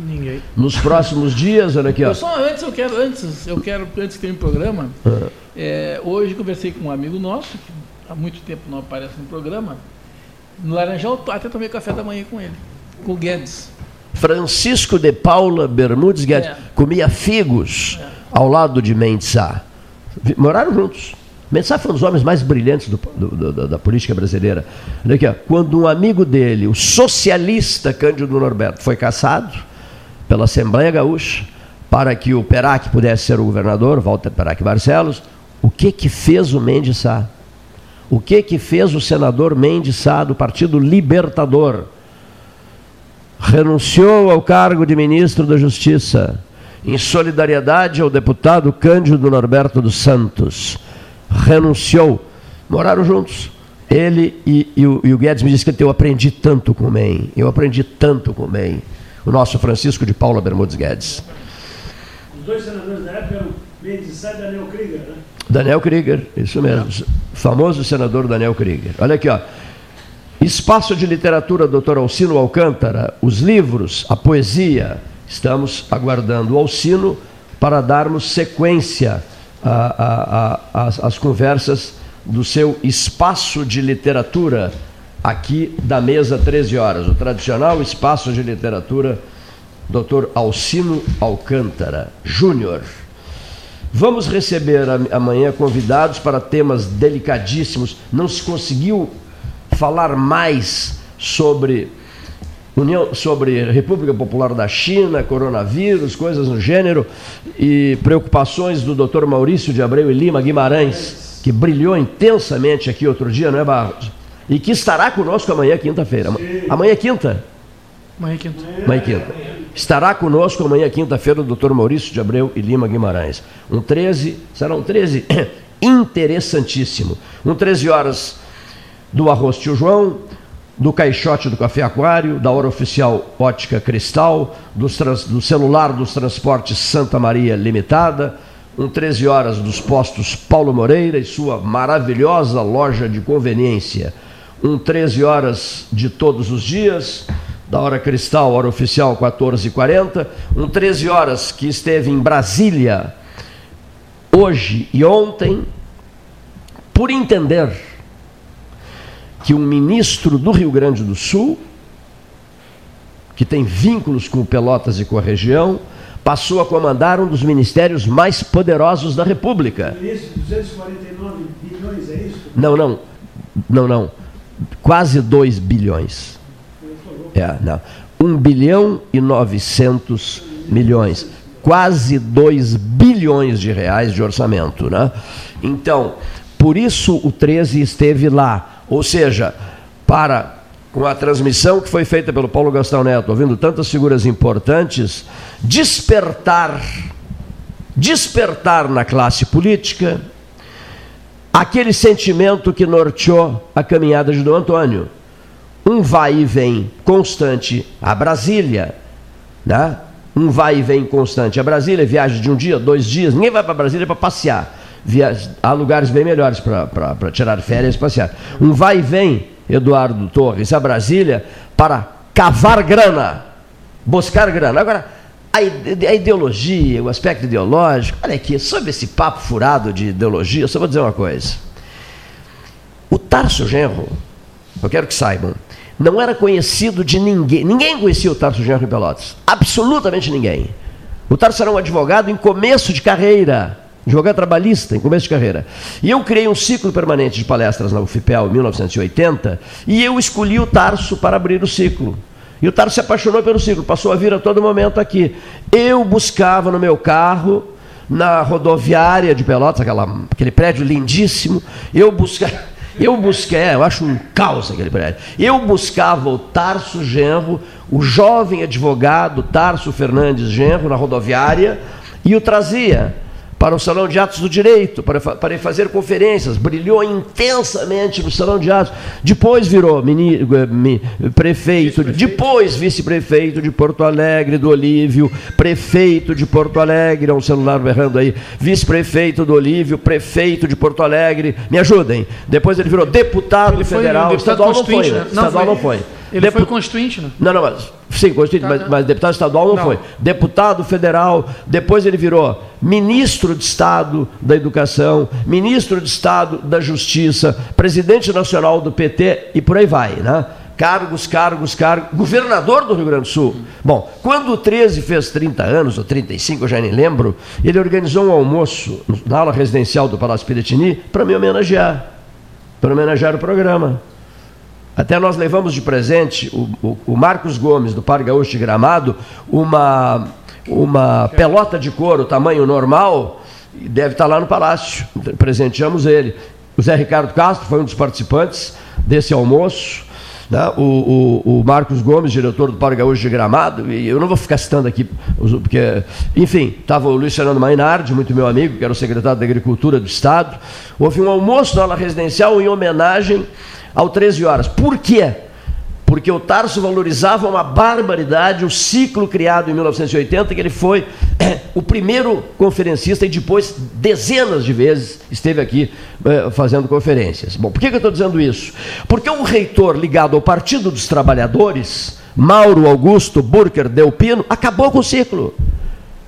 Ninguém. Nos próximos dias, olha aqui, ó. Eu só antes eu quero, antes, eu quero, antes que tenha um programa, é, hoje conversei com um amigo nosso, que há muito tempo não aparece no programa, no Laranjal, até tomei café da manhã com ele, com o Guedes. Francisco de Paula Bermudes Guedes comia figos ao lado de Mendes Sá. Vi- Moraram juntos. Mendes Sá foi um dos homens mais brilhantes do- do- do- da política brasileira. Olha aqui, ó. quando um amigo dele, o socialista Cândido Norberto, foi caçado pela Assembleia Gaúcha para que o Perac pudesse ser o governador, Walter Perac Barcelos, o que que fez o Mendes Sá? O que que fez o senador Mendes Sá do Partido Libertador? Renunciou ao cargo de ministro da Justiça em solidariedade ao deputado Cândido Norberto dos Santos. Renunciou. Moraram juntos. Ele e, e o, e o Guedes me disse que eu aprendi tanto com o MEI. Eu aprendi tanto com o MEI. O nosso Francisco de Paula Bermudes Guedes. Os dois senadores da época eram Mendes Sá e Daniel Krieger, né? Daniel Krieger, isso mesmo. Famoso senador Daniel Krieger. Olha aqui, ó. Espaço de literatura, doutor Alcino Alcântara, os livros, a poesia. Estamos aguardando o Alcino para darmos sequência às conversas do seu espaço de literatura aqui da mesa 13 horas. O tradicional espaço de literatura, doutor Alcino Alcântara Júnior. Vamos receber am- amanhã convidados para temas delicadíssimos. Não se conseguiu falar mais sobre União, sobre República Popular da China, coronavírus, coisas no gênero e preocupações do Dr. Maurício de Abreu e Lima Guimarães, que brilhou intensamente aqui outro dia, não é, Barros? E que estará conosco amanhã, quinta-feira. Ama- Amanhã é quinta? Amanhã é quinta. Amanhã é quinta. Estará conosco amanhã, quinta-feira, o doutor Maurício de Abreu e Lima Guimarães. Um 13, será um 13 interessantíssimo. Um 13 horas do Arroz Tio João, do Caixote do Café Aquário, da Hora Oficial Ótica Cristal, trans- do celular dos transportes Santa Maria Limitada, um 13 horas dos postos Paulo Moreira e sua maravilhosa loja de conveniência, um 13 horas de todos os dias, da Hora Cristal, Hora Oficial 14h40, um 13 horas que esteve em Brasília hoje e ontem, por entender que um ministro do Rio Grande do Sul, que tem vínculos com Pelotas e com a região, passou a comandar um dos ministérios mais poderosos da República. Isso, 249 bilhões, é isso? Não, não, não, não. Quase 2 bilhões. É, não. 1 bilhão e 900 milhões. Quase 2 bilhões de reais de orçamento. Né? Então, por isso o 13 esteve lá. Ou seja, para com a transmissão que foi feita pelo Paulo Gastão Neto, ouvindo tantas figuras importantes, despertar, despertar na classe política aquele sentimento que norteou a caminhada de Dom Antônio. Um vai e vem constante a Brasília, né? Um vai e vem constante a Brasília, viagem de um dia, dois dias, ninguém vai para Brasília para passear. Há lugares bem melhores para tirar férias e passear. Um vai e vem, Eduardo Torres, a Brasília para cavar grana, buscar grana. Agora, a ideologia, o aspecto ideológico, olha aqui, sobre esse papo furado de ideologia, eu só vou dizer uma coisa. O Tarso Genro, eu quero que saibam, não era conhecido de ninguém. Ninguém conhecia o Tarso Genro em Pelotas. Absolutamente ninguém. O Tarso era um advogado em começo de carreira. Advogado trabalhista em começo de carreira. E eu criei um ciclo permanente de palestras na UFPEL em 1980 e eu escolhi o Tarso para abrir o ciclo. E o Tarso se apaixonou pelo ciclo, passou a vir a todo momento aqui. Eu buscava no meu carro, na rodoviária de Pelotas, aquela, aquele prédio lindíssimo, eu buscava. Eu busquei, é, eu acho um caos aquele prédio. Eu buscava o Tarso Genro, o jovem advogado Tarso Fernandes Genro, na rodoviária, e o trazia para o Salão de Atos do Direito, para, para fazer conferências. Brilhou intensamente no Salão de Atos. Depois virou mini- eh, prefeito, de- depois vice-prefeito de Porto Alegre, do Olívio, prefeito de Porto Alegre, é um celular berrando aí, vice-prefeito do Olívio, prefeito de Porto Alegre. Me ajudem. Depois ele virou deputado Ele foi federal. deputado estadual não foi, né? né? Não, Estadual foi- não foi. Ele foi constituinte, né? não, não, mas sim, constituinte, mas, mas deputado estadual não, Não. foi. Deputado federal, depois ele virou ministro de Estado da Educação, ministro de Estado da Justiça, presidente nacional do PT e por aí vai, né? Cargos, cargos, cargos. Governador do Rio Grande do Sul. Bom, quando o 13 fez 30 anos, ou 35, eu já nem lembro, ele organizou um almoço na aula residencial do Palácio Piratini para me homenagear. Para homenagear o programa. Até nós levamos de presente o, o, o Marcos Gomes, do Parque Gaúcho de Gramado, uma, uma pelota de couro tamanho normal, deve estar lá no palácio. Presenteamos ele. O Zé Ricardo Castro foi um dos participantes desse almoço. Né? O, o, o, Marcos Gomes, diretor do Parque Gaúcho de Gramado, e eu não vou ficar citando aqui, porque, enfim, estava o Luiz Fernando Mainardi, muito meu amigo, que era o secretário da Agricultura do Estado. Houve um almoço na aula residencial em homenagem ao 13 horas. Por quê? porque o Tarso valorizava uma barbaridade o ciclo criado em 1980, que ele foi o primeiro conferencista e depois dezenas de vezes esteve aqui é, fazendo conferências. Bom, por que, que eu estou dizendo isso? Porque um reitor ligado ao Partido dos Trabalhadores, Mauro Augusto Burker Delpino, acabou com o ciclo.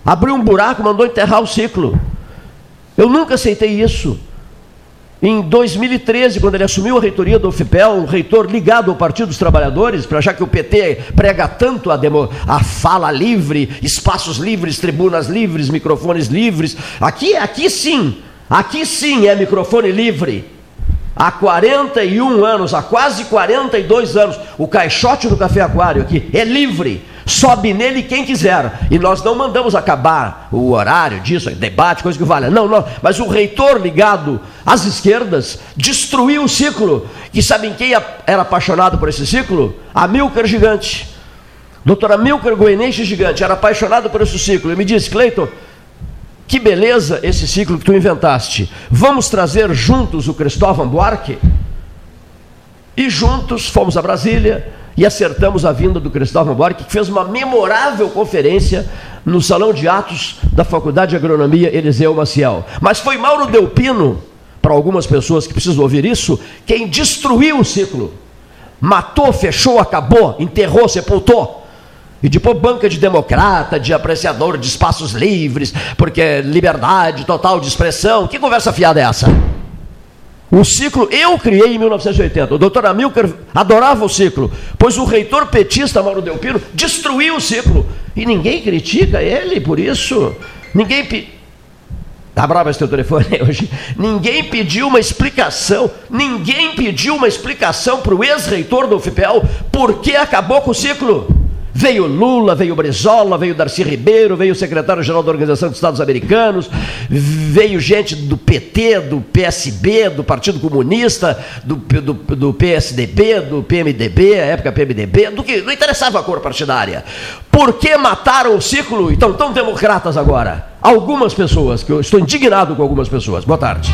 Abriu um buraco, mandou enterrar o ciclo. Eu nunca aceitei isso. Em 2013, quando ele assumiu a reitoria do UFPEL, um reitor ligado ao Partido dos Trabalhadores, para já que o PT prega tanto a, demo, a fala livre, espaços livres, tribunas livres, microfones livres, aqui, aqui sim, aqui sim é microfone livre. Há 41 anos, há quase 42 anos, o caixote do Café Aquário aqui é livre sobe nele quem quiser. E nós não mandamos acabar o horário disso, debate, coisa que vale. Não, não. Mas o reitor ligado às esquerdas destruiu o ciclo. E sabem quem era apaixonado por esse ciclo? Amilcar Gigante. Doutora Amilcar Goenense Gigante era apaixonado por esse ciclo. E me disse, Cleiton, que beleza esse ciclo que tu inventaste. Vamos trazer juntos o Cristóvão Buarque? E juntos fomos a Brasília e acertamos a vinda do Cristóvão Buarque, que fez uma memorável conferência no Salão de Atos da Faculdade de Agronomia Eliseu Maciel. Mas foi Mauro Delpino, para algumas pessoas que precisam ouvir isso, quem destruiu o ciclo. Matou, fechou, acabou, enterrou, sepultou. E depois banca de democrata, de apreciador de espaços livres, porque liberdade total de expressão. Que conversa fiada é essa? O ciclo eu criei em 1980. O doutor Amilcar adorava o ciclo, pois o reitor petista Mauro Delpino destruiu o ciclo. E ninguém critica ele por isso. Ninguém. Pe... Tá bravo esse teu telefone hoje? Ninguém pediu uma explicação, ninguém pediu uma explicação para o ex-reitor do UFPEL por que acabou com o ciclo. Veio Lula, veio Brizola, veio Darcy Ribeiro, veio o secretário-geral da Organização dos Estados Americanos, veio gente do PT, do PSB, do Partido Comunista, do, do, do PSDB, do PMDB, a época PMDB, do que não interessava a cor partidária. Por que mataram o ciclo e estão tão democratas agora? Algumas pessoas, que eu estou indignado com algumas pessoas. Boa tarde.